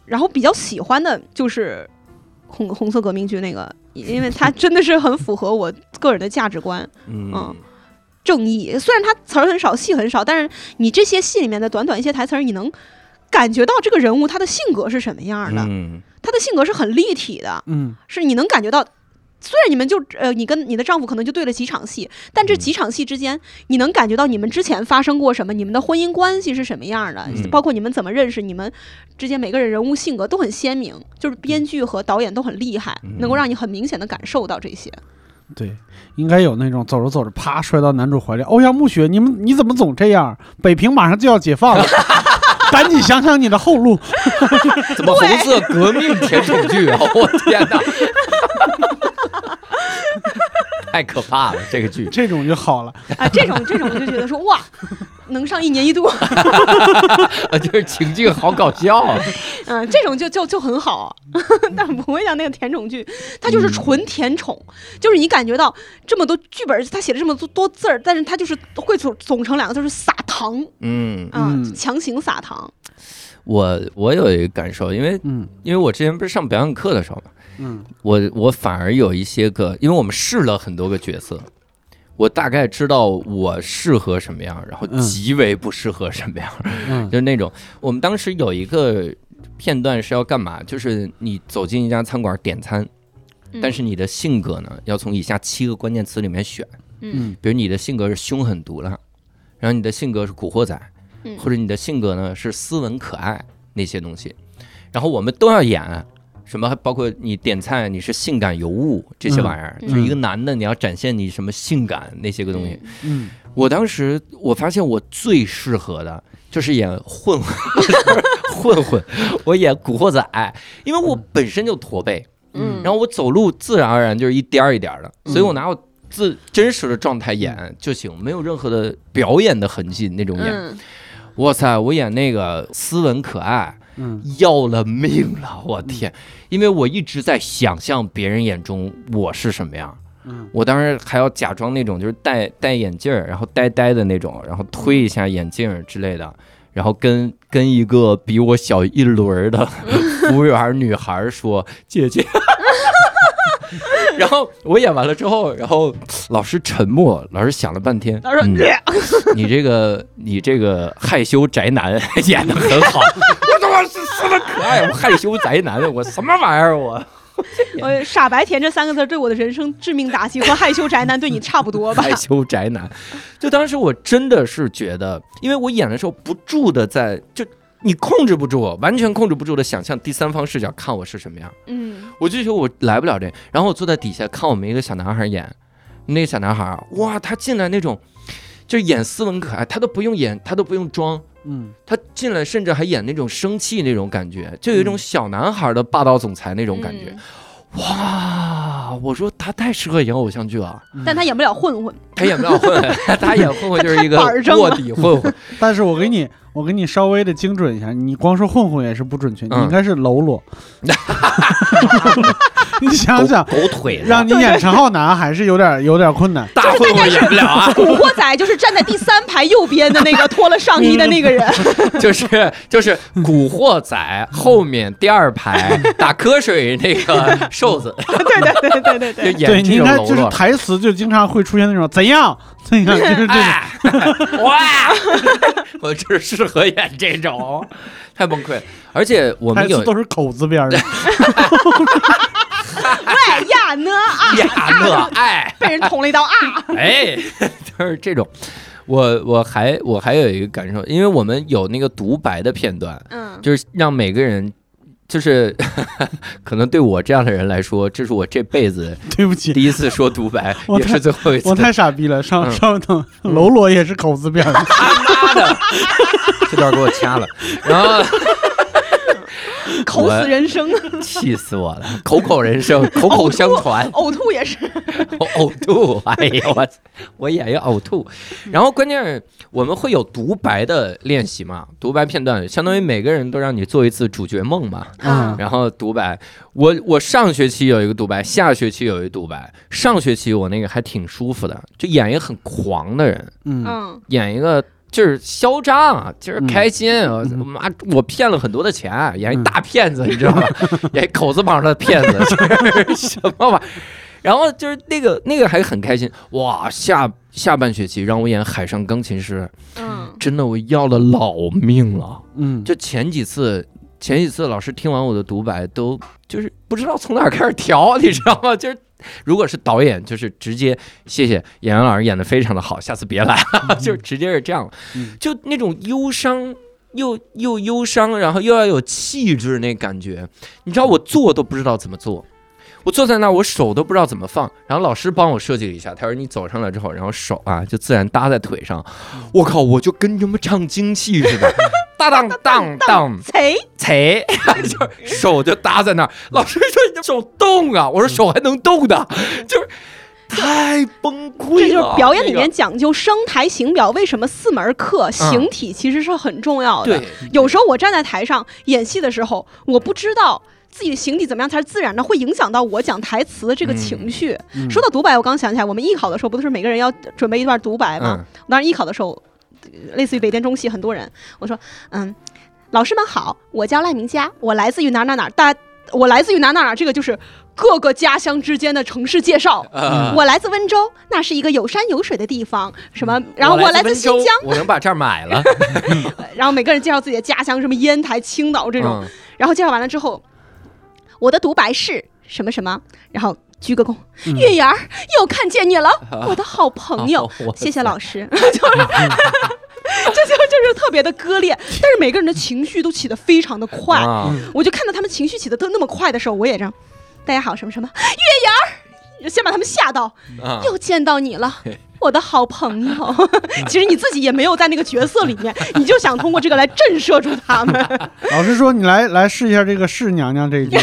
然后比较喜欢的就是红红色革命剧那个因为它真的是很符合我个人的价值观。嗯嗯正义虽然它词儿很少，戏很少，但是你这些戏里面的短短一些台词儿，你能感觉到这个人物他的性格是什么样的，嗯他的性格是很立体的，嗯是你能感觉到。虽然你们就呃，你跟你的丈夫可能就对了几场戏，但这几场戏之间，你能感觉到你们之前发生过什么，你们的婚姻关系是什么样的，嗯包括你们怎么认识，你们之间每个人人物性格都很鲜明，就是编剧和导演都很厉害，嗯能够让你很明显的感受到这些。对，应该有那种走着走着啪摔到男主怀里，欧阳暮雪，你们你怎么总这样？北平马上就要解放了，赶紧想想你的后路。怎么红色革命甜宠剧啊？我天哪！太可怕了，这个剧。这种就好了。啊，这种这种我就觉得说哇，能上一年一度，啊，就是情境好搞笑啊。嗯，这种就就就很好，但不会像那个甜宠剧，它就是纯甜宠，就是你感觉到这么多剧本，他写了这么多多字儿，但是他就是会总总成两个字，就是撒糖嗯，啊，嗯强行撒糖。我我有一个感受，因为嗯因为我之前不是上表演课的时候嘛，嗯。我我反而有一些个，因为我们试了很多个角色，我大概知道我适合什么样，然后嗯。极为不适合什么样，嗯。就是那种。我们当时有一个片段是要干嘛，就是你走进一家餐馆点餐，嗯。但是你的性格呢，要从以下七个关键词里面选，嗯。比如你的性格是凶狠毒辣，然后你的性格是古惑仔，嗯。或者你的性格呢是斯文可爱那些东西，然后我们都要演。什么？包括你点菜，你是性感尤物这些玩意儿，嗯就是一个男的，你要展现你什么性感那些个东西。嗯我当时我发现我最适合的就是演混混，混混，我演古惑仔，因为我本身就驼背，嗯，然后我走路自然而然就是一颠儿一颠儿的，所以我拿我自真实的状态演就行，没有任何的表演的痕迹那种演。嗯哇塞，我演那个斯文可爱，嗯要了命了，我天！因为我一直在想象别人眼中我是什么样。嗯我当时还要假装那种就是戴戴眼镜儿，然后呆呆的那种，然后推一下眼镜儿之类的，然后跟跟一个比我小一轮的 服务员女孩说：“姐姐。”然后我演完了之后，然后老师沉默，老师想了半天，他说嗯 你这个你这个害羞宅男演的很好。我他是什么可爱？我害羞宅男，我什么玩意儿我？呃，傻白甜这三个字对我的人生致命打击，和害羞宅男对你差不多吧？害羞宅男。就当时我真的是觉得，因为我演的时候不住的在就。你控制不住，完全控制不住的想象第三方视角看我是什么样，嗯我就觉得我来不了这。然后我坐在底下看我们一个小男孩演，那个小男孩，哇，他进来那种，就是演斯文可爱，他都不用演，他都不用装，嗯他进来甚至还演那种生气那种感觉，就有一种小男孩的霸道总裁那种感觉。嗯哇，我说他太适合演偶像剧了。但他演不了混混。他演不了混混，他演混混就是一个卧底混混。但是我给你，我给你稍微的精准一下，你光说混混也是不准确，你嗯。应该是喽啰。你想想，狗腿，让你演陈浩南还是有点有点困难。大混混演不了啊，古惑仔就是站在第三排右边的那个脱了上衣的那个人，就是就是古惑仔后面第二排打瞌睡那个瘦子，对对对对对就对，对演这你应该种喽啰。就是台词就经常会出现那种怎样怎样，就是这种。哎，哇！我就是适合演这种，太崩溃了。而且我们有都是口字边儿的。喂呀呢啊，亚呢哎，被人捅了一刀啊，哎，就是这种。我我还我还有一个感受，因为我们有那个独白的片段，嗯就是让每个人，就是 可能对我这样的人来说，这是我这辈子 对不起，第一次说独白，也是最后一次。我太傻逼了。上嗯上等喽啰也是口字边。他妈的，这段给我掐了，然后 口死人生，气死我了，口口人生，口口相传，呕吐也是，呕吐，哎呀我 我演一呕吐，然后关键是我们会有独白的练习嘛，独白片段，相当于每个人都让你做一次主角梦嘛，嗯然后独白，我我上学期有一个独白，下学期有一个独白。上学期我那个还挺舒服的，就演一个很狂的人，嗯嗯。演一个就是嚣张啊，就是嗯开心。我嗯妈，我骗了很多的钱，演一大骗子，你知道吗？演一口字旁的骗子，就是什么玩意儿？然后就是那个那个还很开心哇！下下半学期让我演海上钢琴师，嗯，真的我要了老命了。嗯，就前几次，前几次老师听完我的独白，都就是不知道从哪儿开始调，你知道吗？就是如果是导演，就是直接谢谢演员老师演的非常的好，下次别来了，就直接是这样，嗯就那种忧伤。又又忧伤，然后又要有气质那感觉，你知道我做都不知道怎么做，我坐在那儿，我手都不知道怎么放。然后老师帮我设计了一下，他说你走上来之后，然后手啊就自然搭在腿上。我靠，我就跟什么唱京戏似的，当当当当，贼踩，就是 手就搭在那儿。老师说你的手动啊，我说手还能动的，就是太崩溃了。这就是表演里那个面讲究声台形表，为什么四门课形体其实是很重要的。对，有时候我站在台上演戏的时候，我不知道自己的形体怎么样才是自然的，会影响到我讲台词的这个情绪。嗯说到独白，我刚想起来，我们艺考的时候不都是每个人要准备一段独白吗？当时艺考的时候，类似于北电中戏，很多人，我说，嗯，老师们好，我叫赖明佳，我来自于哪哪哪儿，大我来自于哪哪哪，这个就是各个家乡之间的城市介绍。呃我来自温州，那是一个有山有水的地方。什么？然后我我来自新疆，我能把这儿买了。然后每个人介绍自己的家乡，什么烟台、青岛这种。嗯然后介绍完了之后，我的独白是什么什么，然后鞠个躬，嗯。月牙儿又看见你了，我的好朋友，我谢谢老师，就是。这就就是特别的割裂，但是每个人的情绪都起得非常的快，啊。我就看到他们情绪起得都那么快的时候，我也这样，大家好，什么什么，月牙儿，先把他们吓到，啊又见到你了，我的好朋友。其实你自己也没有在那个角色里面，你就想通过这个来震慑住他们。老师说你来来试一下这个是娘娘这一句，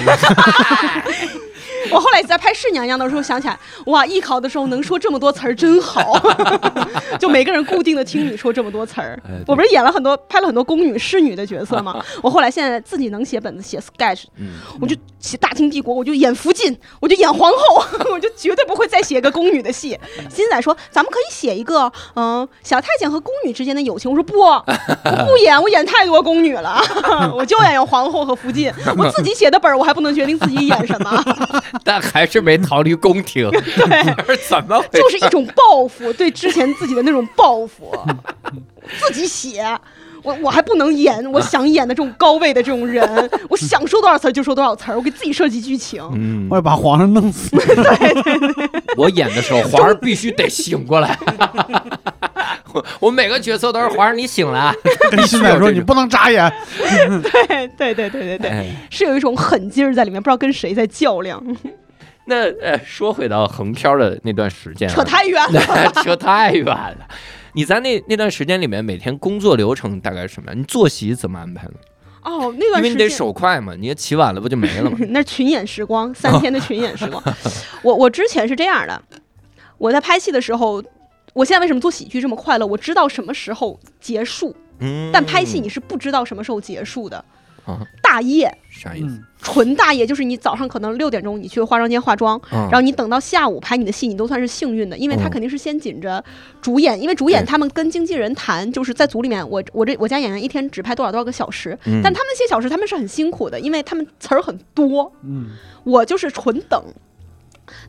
我后来在拍《是娘娘》的时候想起来，哇，艺考的时候能说这么多词儿真好，就每个人固定的听你说这么多词儿哎。我不是演了很多拍了很多宫女、侍女的角色吗？我后来现在自己能写本子写 sketch，嗯我就写大清帝国，我就演福晋，我就演皇后，我就绝对不会再写个宫女的戏。金仔说，咱们可以写一个，嗯、小太监和宫女之间的友情。我说不，我不演，我演太多宫女了，我就演皇后和福晋。我自己写的本儿，我还不能决定自己演什么。但还是没逃离宫廷，对，怎么？就是一种报复，对之前自己的那种报复，自己写。我我还不能演我想演的这种高位的这种人，我想说多少词儿就说多少词儿，我给自己设计剧情。嗯我，要把皇上弄死。对我演的时候，皇上必须得醒过来。我我每个角色都是皇上，你醒了啊，跟新仔说你不能眨眼，对对对对对对，哎是有一种狠劲儿在里面，不知道跟谁在较量，那呃，说回到横漂的那段时间、啊，扯太远了。扯太远了。你在那那段时间里面，每天工作流程大概是什么样？你作息怎么安排的？哦，那段因为你得。手快嘛，你也起晚了不就没了吗？那群演时光，三天的群演时光。我我之前是这样的，我在拍戏的时候，我现在为什么做喜剧这么快乐？我知道什么时候结束，嗯，但拍戏你是不知道什么时候结束的。啊。大夜，啥意思？嗯。纯大夜，就是你早上可能六点钟你去化妆间化妆，嗯然后你等到下午拍你的戏，你都算是幸运的，因为他嗯肯定是先紧着主演，因为主演他们跟经纪人谈，就是在组里面，我我这我家演员一天只拍多少多少个小时，嗯。但他们那些小时他们是很辛苦的，因为他们词儿很多，嗯。我就是纯等，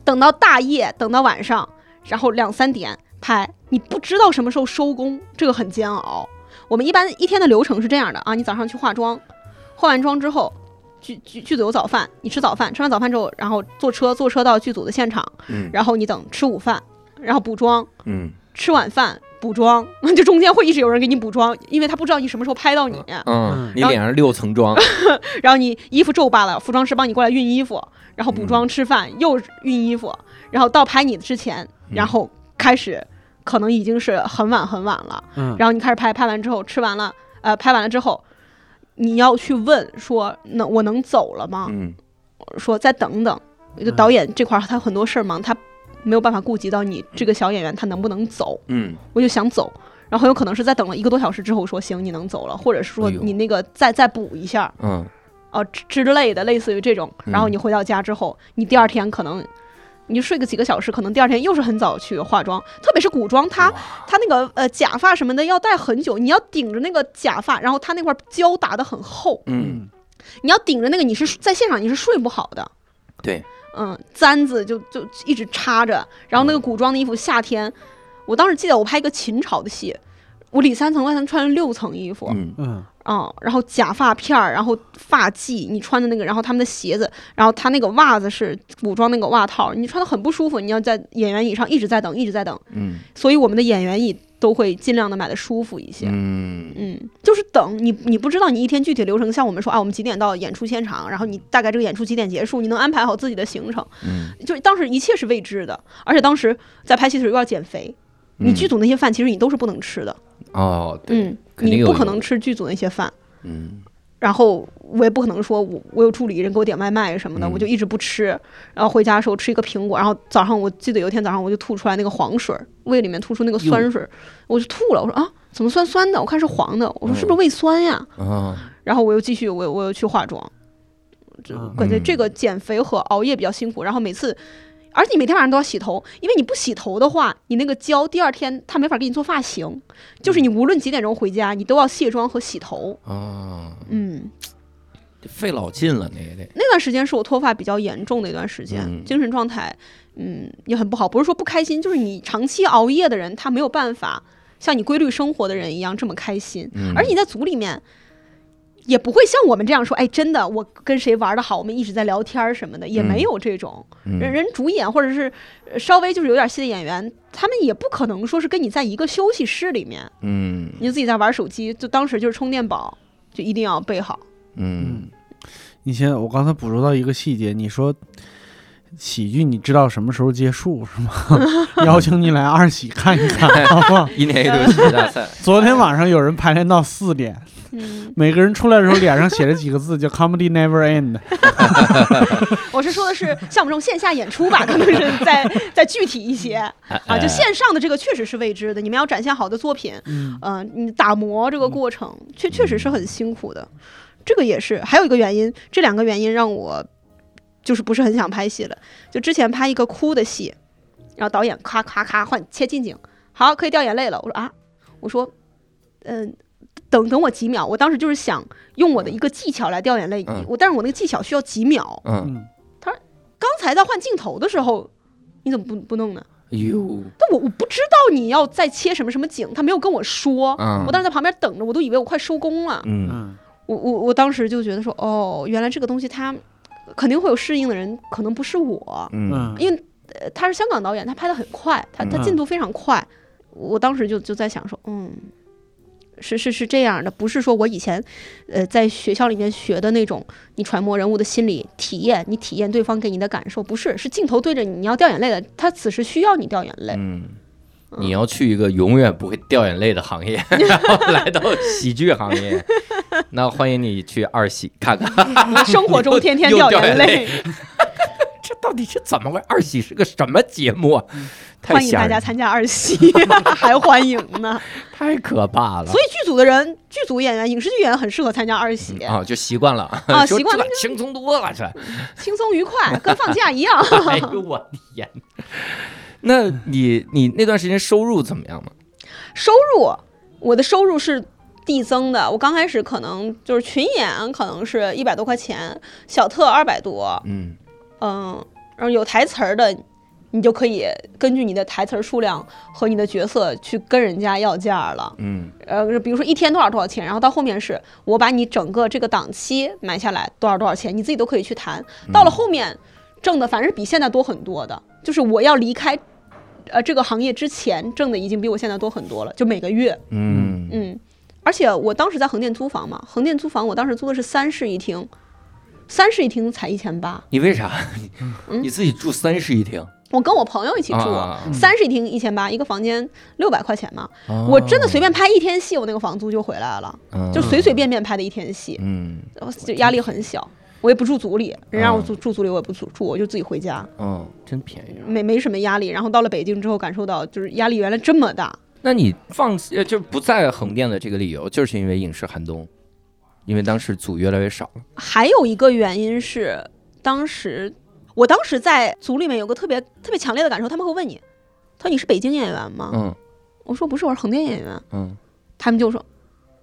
等到大夜，等到晚上，然后两三点拍，你不知道什么时候收工，这个很煎熬。我们一般一天的流程是这样的啊，你早上去化妆，化完妆之后，剧剧剧组有早饭，你吃早饭，吃完早饭之后，然后坐车坐车到剧组的现场，嗯然后你等吃午饭，然后补妆，嗯。吃晚饭补妆，就中间会一直有人给你补妆，因为他不知道你什么时候拍到你。嗯，你脸上六层妆，然后你衣服皱巴了，服装师帮你过来熨衣服，然后补妆、吃饭，又熨衣服，然后到拍你之前，然后开始可能已经是很晚很晚了，嗯，然后你开始拍，拍完之后吃完了，呃，拍完了之后，你要去问说能我能走了吗？嗯。说再等等，就导演这块儿他很多事儿忙，他没有办法顾及到你这个小演员他能不能走，嗯。我就想走。然后很有可能是在等了一个多小时之后说行你能走了，或者是说你那个再再补一下，嗯。哦之之类的，类似于这种。然后嗯你回到家之后，你第二天可能你就睡个几个小时，可能第二天又是很早去化妆。特别是古装，它哇它那个呃假发什么的要戴很久，你要顶着那个假发，然后它那块胶打的很厚，嗯，你要顶着那个，你是在现场你是睡不好的。对，嗯，簪子就就一直插着，然后那个古装的衣服，夏天，我当时记得我拍一个秦朝的戏，我里三层外三层穿了六层衣服，嗯。然后假发片儿，然后发髻，你穿的那个，然后他们的鞋子，然后他那个袜子是古装那个袜套，你穿的很不舒服，你要在演员椅上一直在等，一直在等，嗯所以我们的演员椅都会尽量的买的舒服一些。嗯。嗯，就是等你，你不知道你一天具体流程，像我们说啊，我们几点到演出现场，然后你大概这个演出几点结束，你能安排好自己的行程。嗯，就当时一切是未知的，而且当时在拍戏的时候又要减肥，你剧组那些饭其实你都是不能吃的，哦，对，嗯，你不可能吃剧组那些饭。嗯然后我也不可能说我我有助理人给我点外卖什么的，嗯我就一直不吃。然后回家的时候吃一个苹果，然后早上我记得有一天早上我就吐出来那个黄水儿，胃里面吐出那个酸水儿，我就吐了。我说啊，怎么酸酸的？我看是黄的，我说是不是胃酸呀？啊然后我又继续，我我又去化妆，就嗯感觉这个减肥和熬夜比较辛苦。然后每次，而且你每天晚上都要洗头，因为你不洗头的话，你那个胶第二天它没法给你做发型，就是你无论几点钟回家，你都要卸妆和洗头。啊，嗯，费老劲了，那也得，那段时间是我脱发比较严重的一段时间，嗯精神状态嗯也很不好。不是说不开心，就是你长期熬夜的人，他没有办法像你规律生活的人一样这么开心。嗯而你在组里面，也不会像我们这样说，哎，真的，我跟谁玩的好，我们一直在聊天儿什么的，也嗯。没有这种。嗯。人人主演或者是呃稍微就是有点戏的演员，他们也不可能说是跟你在一个休息室里面，嗯。你就自己在玩手机，就当时就是充电宝，就一定要备好。嗯。你先，我刚才捕捉到一个细节，你说喜剧你知道什么时候结束是吗？邀请你来二喜看一看，好不好？一年一度喜剧大赛，昨天晚上有人排练到四点，嗯，每个人出来的时候脸上写着几个字，叫 “comedy never end”。我是说的是像我们这种线下演出吧，可能是再再具体一些哎啊。就线上的这个确实是未知的，你们要展现好的作品，嗯嗯、你打磨这个过程确确实是很辛苦的。这个也是，还有一个原因，这两个原因让我就是不是很想拍戏了。就之前拍一个哭的戏，然后导演咔咔咔换切近景，好，可以掉眼泪了。我说啊，我说，嗯、等等我几秒，我当时就是想用我的一个技巧来掉眼泪，嗯我但是我那个技巧需要几秒。嗯，他说，刚才在换镜头的时候，你怎么不不弄呢？哟，但我我不知道你要再切什么什么景，他没有跟我说。嗯我当时在旁边等着，我都以为我快收工了。嗯嗯我我我当时就觉得说，哦，原来这个东西它肯定会有适应的人，可能不是我，嗯嗯因为呃他是香港导演，他拍的很快，他他嗯进度非常快。我当时就就在想说，嗯。是是是这样的，不是说我以前，呃，在学校里面学的那种，你揣摩人物的心理体验，你体验对方给你的感受，不是，是镜头对着你，你要掉眼泪的，他此时需要你掉眼泪。嗯。你要去一个永远不会掉眼泪的行业，然后来到喜剧行业，那欢迎你去二喜看看，生活中天天 掉掉眼泪泪，这到底是怎么回事？二喜是个什么节目欢迎大家参加二喜，还欢迎呢。太可怕了所。以剧组的人，剧组演员、影视剧演员很适合参加二喜，啊，就习惯了啊习惯了轻松多了，这。轻松愉快，跟放假一样。哎呦我天！那你你那段时间收入怎么样呢？收入，我的收入是递增的。我刚开始可能就是群演，可能是一百多块钱，小特二百多，嗯嗯，然后有台词儿的，你就可以根据你的台词儿数量和你的角色去跟人家要价了。嗯呃，比如说一天多少多少钱，然后到后面是我把你整个这个档期买下来多少多少钱，你自己都可以去谈。到了后面挣的反正是比现在多很多的，就是我要离开呃这个行业之前挣的已经比我现在多很多了，就每个月，嗯嗯，而且我当时在横店租房嘛，横店租房我当时租的是三室一厅，三室一厅才一千八，你为啥？嗯你自己住三室一厅？我跟我朋友一起住。啊三室一厅一千八，一个房间六百块钱嘛，啊我真的随便拍一天戏，我那个房租就回来了，嗯就随随便便拍的一天戏。嗯然后就压力很小。我也不住组里，人让我嗯住住组里，我也不住住，我就自己回家，嗯，真便宜。没没什么压力。然后到了北京之后，感受到就是压力原来这么大。那你放弃呃就不在横店的这个理由，就是因为影视寒冬，因为当时组越来越少了。还有一个原因是，当时我当时在组里面有个特别特别强烈的感受，他们会问你，他说你是北京演员吗？嗯我说不是，我是横店演员。嗯，他们就说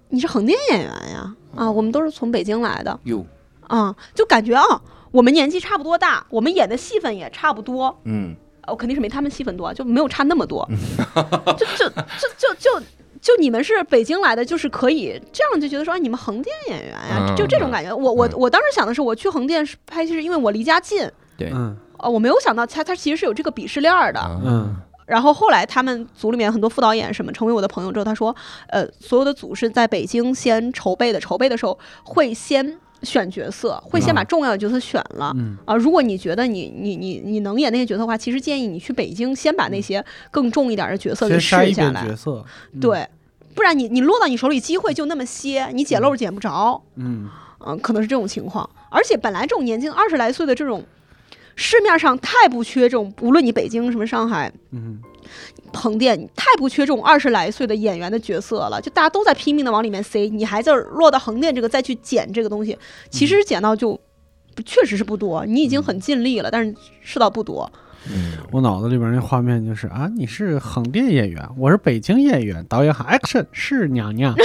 你是横店演员呀？啊，我们都是从北京来的哟，啊，就感觉啊，我们年纪差不多大，我们演的戏份也差不多，嗯我肯定是没他们戏份多，就没有差那么多，就就就就就就你们是北京来的，就是可以这样就觉得说，啊，你们横店演员呀，嗯就这种感觉。我我嗯。我当时想的是，我去横店是拍戏，是因为我离家近，对，嗯。哦，我没有想到他他其实是有这个鄙视链儿的。啊嗯。然后后来他们组里面很多副导演什么成为我的朋友之后，他说，呃，所有的组是在北京先筹备的，筹备的时候会先选角色，会先把嗯重要的角色选了。嗯啊，如果你觉得你你你你能演那些角色的话，其实建议你去北京先把那些更重一点的角色给试下来，角色，嗯，对，不然你你落到你手里机会就那么些，你捡漏捡不着，嗯嗯，可能是这种情况。而且本来这种年轻二十来岁的这种，市面上太不缺这种，无论你北京什么上海。嗯横店你太不缺这种二十来岁的演员的角色了，就大家都在拼命的往里面塞，你还在落到横店这个再去捡这个东西，其实捡到就不确实是不多，你已经很尽力了，但是是到不多。嗯我脑子里边那画面就是啊，你是横店演员，我是北京演员，导演喊 action 是娘娘，就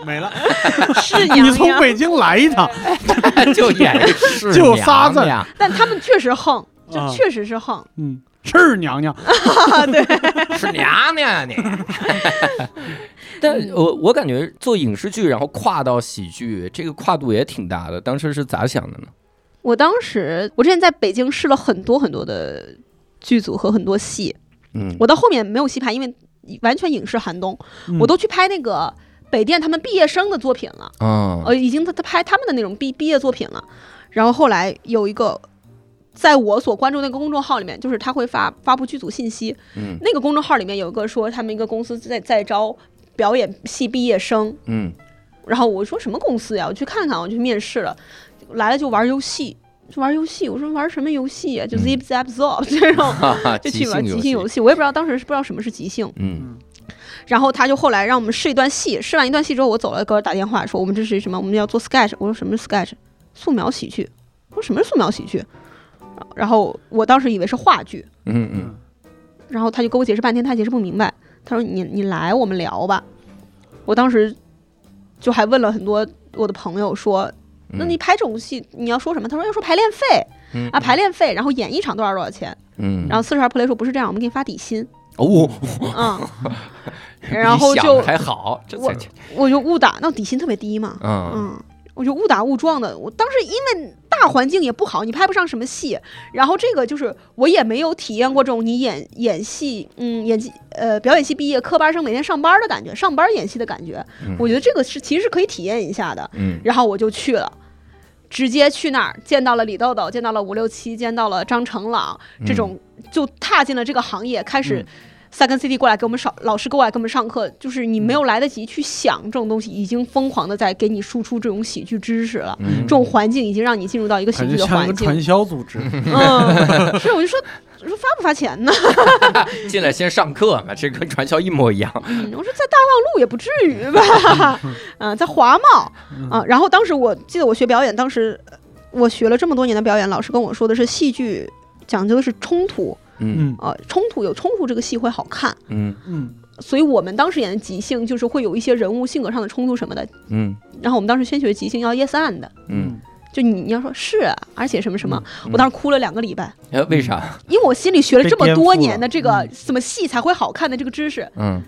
没了。是你娘你，从北京来一趟，就演是就仨字但他们确实横，就啊确实是横。嗯，是娘娘，对，是娘娘啊你。但我我感觉做影视剧，然后跨到喜剧，这个跨度也挺大的。当时是咋想的呢？我当时我之前在北京试了很多很多的剧组和很多戏，嗯，我到后面没有戏拍，因为完全影视寒冬，嗯我都去拍那个北电他们毕业生的作品了。啊呃，已经他他拍他们的那种毕毕业作品了。然后后来有一个，在我所关注那个公众号里面，就是他会发发布剧组信息。嗯那个公众号里面有一个说他们一个公司在在招表演系毕业生。嗯然后我说什么公司呀？我去看看，我去面试了，来了就玩游戏。就玩游戏，我说玩什么游戏呀？就嗯 zip zap zop 这种，就去玩即兴游。戏。我也不知道当时是不知道什么是即兴，嗯然后他就后来让我们试一段戏，试完一段戏之后，我走了，给我打电话说我们这是什么？我们要做 sketch。我说什么是 sketch？素描喜剧。我说什么是素描喜剧？然后我当时以为是话剧，嗯嗯然后他就跟我解释半天，他解释不明白。他说你你来，我们聊吧。我当时就还问了很多我的朋友说，嗯，那你拍这种戏你要说什么？他说要说排练费嗯啊，排练费，然后演一场多少多少钱？嗯，然后四十二 play 说不是这样，我们给你发底薪。哦，嗯，然后就还好，我我就误打，那底薪特别低嘛。嗯嗯，我就误打误撞的。我当时因为大环境也不好，你拍不上什么戏，然后这个就是我也没有体验过这种你演演戏，嗯，演技呃表演系毕业科班生每天上班的感觉，上班演戏的感觉。嗯我觉得这个是其实是可以体验一下的。嗯然后我就去了。直接去那儿见到了李豆豆，见到了五六七，见到了张成朗，这种就踏进了这个行业，开始嗯三根 CD 过来给我们上，老师过来给我们上课，就是你没有来得及去想这种东西，已经疯狂的在给你输出这种喜剧知识了。嗯这种环境已经让你进入到一个喜剧的环境像传。销组织。嗯，是，我就说，我说发不发钱呢？进来先上课嘛，这跟传销一模一样。嗯，我说在大望路也不至于吧？嗯，在华贸啊。然后当时我记得我学表演，当时我学了这么多年的表演，老师跟我说的是戏剧讲究的是冲突，嗯嗯呃，冲突有冲突，这个戏会好看。嗯嗯所以我们当时演的即兴就是会有一些人物性格上的冲突什么的。嗯然后我们当时先学即兴要 yes and，嗯，就你你要说是啊，而且什么什么，嗯我当时哭了两个礼拜，哎，为啥？因为我心里学了这么多年的这个被颠覆了怎么戏才会好看的这个知识，嗯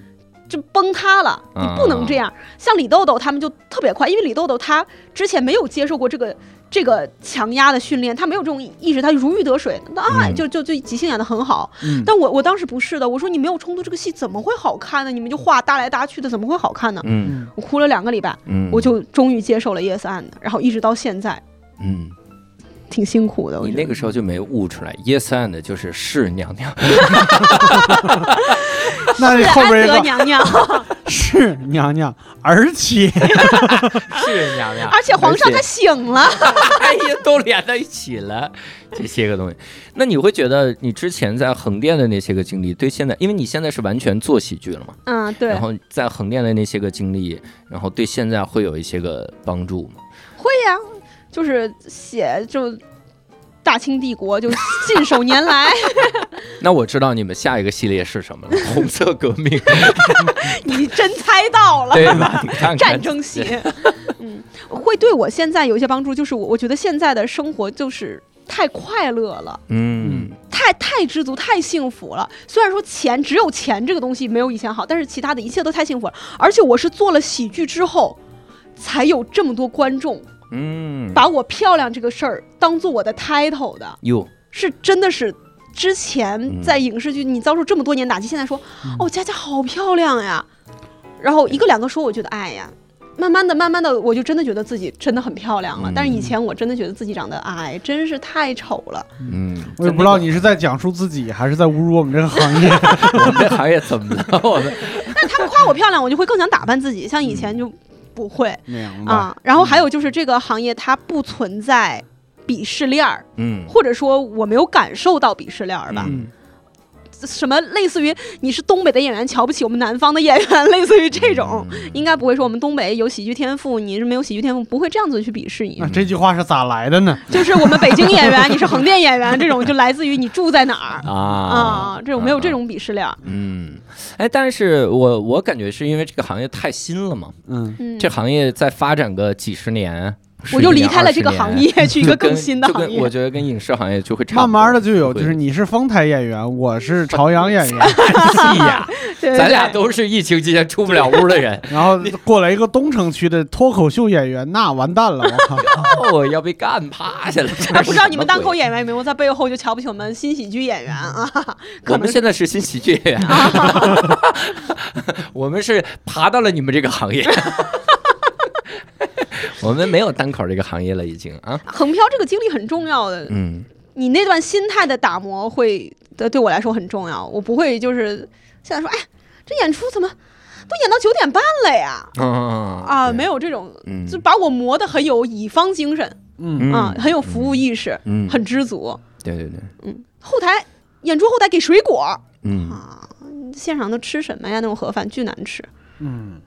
就崩塌了。你不能这样。像李豆豆他们就特别快，因为李豆豆他之前没有接受过这个这个强压的训练，他没有这种意识，他如鱼得水，那啊嗯就就就即兴演的很好。嗯，但我我当时不是的，我说你没有冲突，这个戏怎么会好看呢？你们就画搭来搭去的，怎么会好看呢？嗯我哭了两个礼拜，嗯，我就终于接受了 yes and，然后一直到现在，嗯，挺辛苦的。你那个时候就没悟出来，yes and 就是是娘娘，那你后边娘娘 是娘娘，而且是娘娘，而且皇上他醒了。哎呀，都连在一起了，这些个东西。那你会觉得你之前在横店的那些个经历，对现在，因为你现在是完全做喜剧了嘛，嗯，对然，后在横店的那些个经历，然后对现在会有一些个帮助吗？会呀、就是写就大清帝国就信手拈来。那我知道你们下一个系列是什么了，红色革命，你真猜到了，对吧？你看看战争戏，嗯，会对我现在有一些帮助。就是我，我觉得现在的生活就是太快乐了，嗯太太知足，太幸福了。虽然说钱只有钱这个东西没有以前好，但是其他的一切都太幸福了。而且我是做了喜剧之后，才有这么多观众嗯，把我漂亮这个事儿当做我的 title 的，哟，是真的是。之前嗯在影视剧你遭受这么多年打击，现在说哦佳佳好漂亮呀，然后一个两个说，我觉得哎呀，慢慢的慢慢的我就真的觉得自己真的很漂亮了。嗯但是以前我真的觉得自己长得哎真是太丑了。嗯，我也不知道你是在讲述自己，还是在侮辱我们这个行业。我们这行业怎么了？我们但他们夸我漂亮，我就会更想打扮自己，像以前就不会明白啊。然后还有就是这个行业它不存在鄙视链儿，嗯或者说我没有感受到鄙视链儿吧。嗯什么类似于你是东北的演员瞧不起我们南方的演员，类似于这种，嗯。应该不会说我们东北有喜剧天赋，你是没有喜剧天赋，不会这样子去鄙视你那。这句话是咋来的呢？就是我们北京演员，你是横店演员，这种就来自于你住在哪儿。啊。啊，这种没有这种鄙视链儿。嗯，哎，但是我我感觉是因为这个行业太新了嘛，嗯，嗯，这行业再发展个几十年，我就10年离开了这个20行年。业，去一个更新的行业。我。觉得跟影视行业就会差慢不多。慢的就有，会就是你是丰台演员，我是朝阳演员，咱俩对都是疫情期间出不了屋的人，然后过来一个东城区的脱口秀演员，那完蛋了，我要被干趴下了。不知道你们单口演员有没有在背后就瞧不起我们新喜剧演员啊？可我能们现在是新喜剧演员，我们是爬到了你们这个行业，我们没有单口这个行业了，已经啊，横漂这个经历很重要的，嗯。你那段心态的打磨会的对我来说很重要。我不会就是现在说，哎，这演出怎么都演到九点半了呀？啊啊，没，有这种，嗯。就把我磨得很有乙方精神嗯，啊，很有服务意识，嗯，很知足。对对对，嗯，后台演出后台给水果。嗯。啊，现场都吃什么呀？那种盒饭巨难吃，嗯，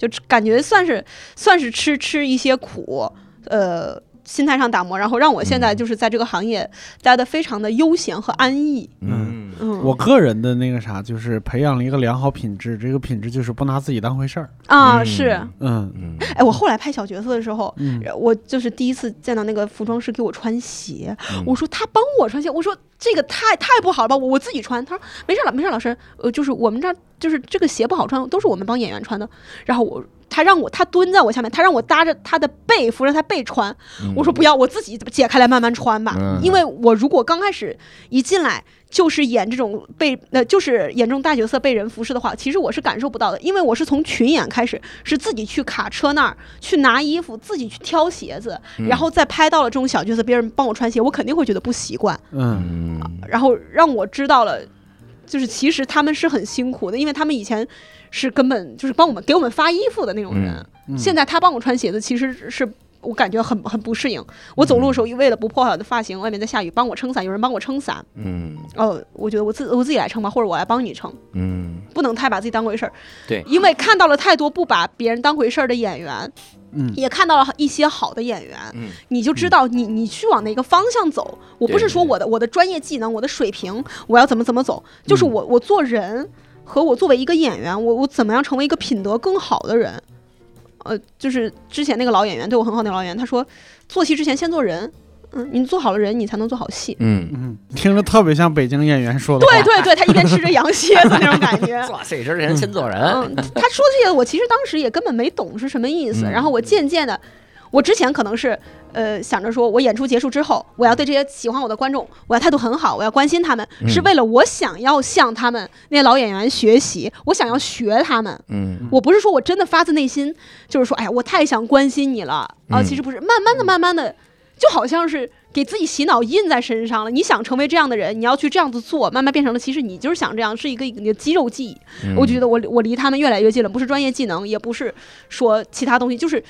就感觉算是算是吃吃一些苦，呃。心态上打磨，然后让我现在嗯就是在这个行业待的非常的悠闲和安逸。嗯嗯，我个人的那个啥，就是培养了一个良好品质，这个品质就是不拿自己当回事儿。啊，嗯。是，嗯。嗯哎，我后来拍小角色的时候，嗯。我就是第一次见到那个服装师给我穿鞋，嗯。我说他帮我穿鞋，我说这个太太不好了吧，我我自己穿。他说没事了，没事，老师，呃，就是我们这儿就是这个鞋不好穿，都是我们帮演员穿的。然后我他让我他蹲在我下面，他让我搭着他的背扶着他背穿，嗯。我说不要，我自己解开来慢慢穿吧，嗯。因为我如果刚开始一进来。就是演这种被呃，就是演这种大角色被人服侍的话，其实我是感受不到的，因为我是从群演开始，是自己去卡车那儿去拿衣服，自己去挑鞋子，嗯。然后再拍到了这种小角色，别人帮我穿鞋，我肯定会觉得不习惯，嗯。嗯然后让我知道了，就是其实他们是很辛苦的，因为他们以前是根本就是帮我们给我们发衣服的那种人，嗯现在他帮我穿鞋子，其实是。我感觉很很不适应。我走路的时候，为了不破坏我的发型，外面在下雨，帮我撑伞，有人帮我撑伞。嗯哦，我觉得我自我自己来撑吧，或者我来帮你撑，嗯不能太把自己当回事儿。对因为看到了太多不把别人当回事儿的演员，嗯也看到了一些好的演员，嗯你就知道你你去往哪个方向走。我不是说我的我的专业技能、我的水平，我要怎么怎么走，就是我我做人和我作为一个演员，我我怎么样成为一个品德更好的人。呃，就是之前那个老演员对我很好，那个老演员他说，做戏之前先做人，嗯，你做好了人，你才能做好戏。嗯，嗯，听着特别像北京演员说的。对对对，他一边吃着羊蝎子那种感觉。做戏之前先做人，嗯，他说这些，我其实当时也根本没懂是什么意思。嗯然后我渐渐的，我之前可能是呃想着说，我演出结束之后，我要对这些喜欢我的观众，我要态度很好，我要关心他们，嗯是为了我想要向他们那些老演员学习，我想要学他们。嗯我不是说我真的发自内心，就是说，哎呀，我太想关心你了啊！嗯其实不是，慢慢的、慢慢的，就好像是给自己洗脑印在身上了。你想成为这样的人，你要去这样子做，慢慢变成了，其实你就是想这样，是一个你的肌肉记忆。嗯我觉得我我离他们越来越近了，不是专业技能，也不是说其他东西，就是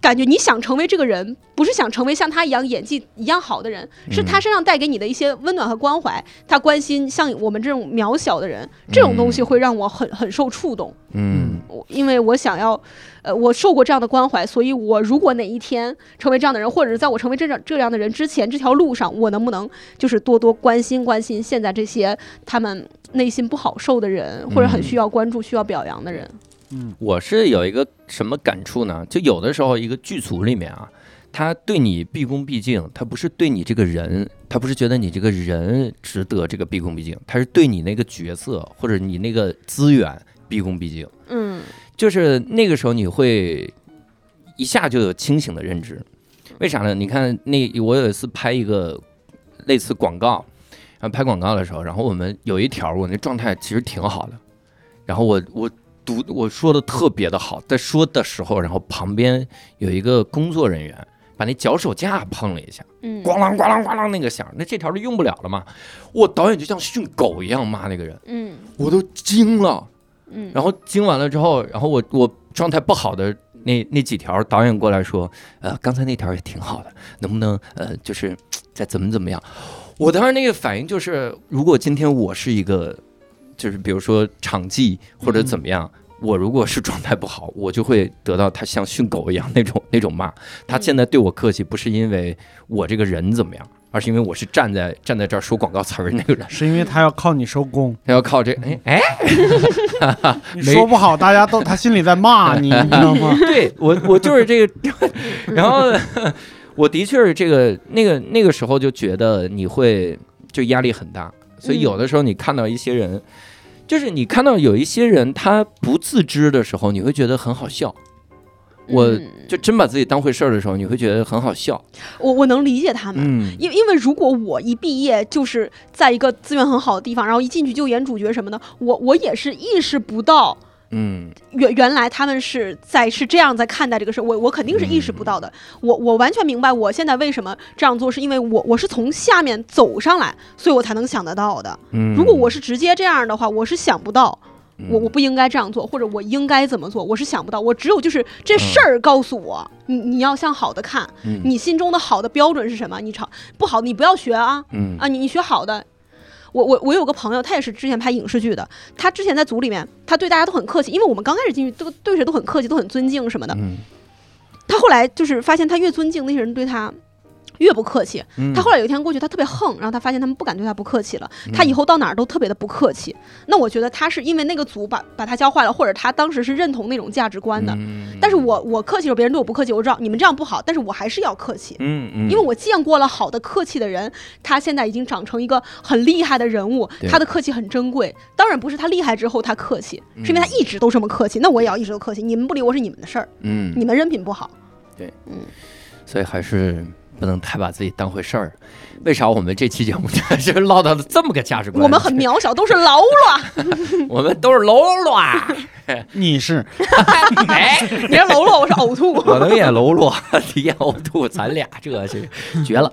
感觉你想成为这个人，不是想成为像他一样演技一样好的人，是他身上带给你的一些温暖和关怀，他关心像我们这种渺小的人，这种东西会让我很很受触动。嗯我因为我想要，呃，我受过这样的关怀，所以我如果哪一天成为这样的人，或者是在我成为这样这样的人之前，这条路上，我能不能就是多多关心关心现在这些他们内心不好受的人，或者很需要关注、需要表扬的人？我是有一个什么感触呢？就有的时候一个剧组里面啊，他对你毕恭毕敬，他不是对你这个人，他不是觉得你这个人值得这个毕恭毕敬，他是对你那个角色或者你那个资源毕恭毕敬。嗯就是那个时候你会一下就有清醒的认知，为啥呢？你看那我有一次拍一个类似广告，然后拍广告的时候，然后我们有一条我那状态其实挺好的，然后我我读我说的特别的好，在说的时候，然后旁边有一个工作人员把那脚手架碰了一下，嗯，咣啷咣啷咣啷那个响，那这条就用不了了嘛。我导演就像训狗一样骂那个人，嗯我都惊了。嗯，然后惊完了之后，然后我我状态不好的那那几条，导演过来说，呃，刚才那条也挺好的，能不能呃，就是再怎么怎么样？我当时那个反应就是，如果今天我是一个，就是比如说场记或者怎么样。我如果是状态不好，我就会得到他像训狗一样那种那种骂。他现在对我客气，不是因为我这个人怎么样，而是因为我是站在站在这儿说广告词儿那个人。是因为他要靠你收工，他要靠这，哎哎，说不好，大家都他心里在骂你，你知道吗？对我，我就是这个，然后我的确是这个那个那个时候就觉得你会就压力很大，所以有的时候你看到一些人，就是你看到有一些人他不自知的时候，你会觉得很好笑。我嗯就真把自己当回事儿的时候，你会觉得很好笑。我我能理解他们。嗯因因为如果我一毕业就是在一个资源很好的地方，然后一进去就演主角什么的，我我也是意识不到嗯原原来他们是在是这样在看待这个事，我我肯定是意识不到的。我我完全明白我现在为什么这样做，是因为我我是从下面走上来，所以我才能想得到的。嗯，如果我是直接这样的话，我是想不到。嗯我我不应该这样做，或者我应该怎么做，我是想不到。我只有就是这事儿告诉我，你你要向好的看，嗯你心中的好的标准是什么？你朝不好，你不要学啊嗯啊！你你学好的。我我我有个朋友，他也是之前拍影视剧的，他之前在组里面，他对大家都很客气，因为我们刚开始进去都对谁都很客气，都很尊敬什么的。嗯他后来就是发现，他越尊敬那些人对他越不客气。嗯他后来有一天过去，他特别横，然后他发现他们不敢对他不客气了。他以后到哪儿都特别的不客气。那我觉得他是因为那个组把把他教坏了，或者他当时是认同那种价值观的。嗯但是我我客气的时候，别人对我不客气，我知道你们这样不好，但是我还是要客气。嗯嗯，因为我见过了好的客气的人，他现在已经长成一个很厉害的人物，他的客气很珍贵。当然不是他厉害之后他客气，嗯是因为他一直都这么客气。那我也要一直都客气，你们不理我是你们的事儿，嗯你们人品不好。对，嗯所以还是不能太把自己当回事儿。为啥我们这期节目是唠到了这么个价值观？我们很渺小，都是喽啰。我们都是喽啰啊，你是哎，别喽啰，我是呕吐。我能演喽啰，你演呕吐，咱俩这是绝了。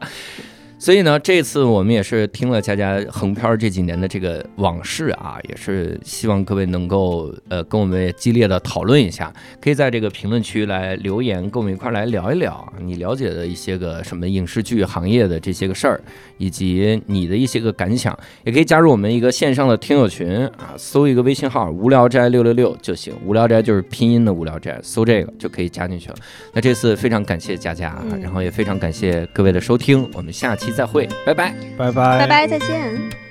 所以呢，这次我们也是听了佳佳横漂这几年的这个往事啊，也是希望各位能够呃跟我们也激烈的讨论一下，可以在这个评论区来留言，跟我们一块儿来聊一聊你了解的一些个什么影视剧行业的这些个事儿，以及你的一些个感想，也可以加入我们一个线上的听友群啊，搜一个微信号“无聊斋六六六”就行，无聊斋就是拼音的无聊斋，搜这个就可以加进去了。那这次非常感谢佳佳，然后也非常感谢各位的收听，我们下期期再会，拜拜。拜拜拜拜，再见。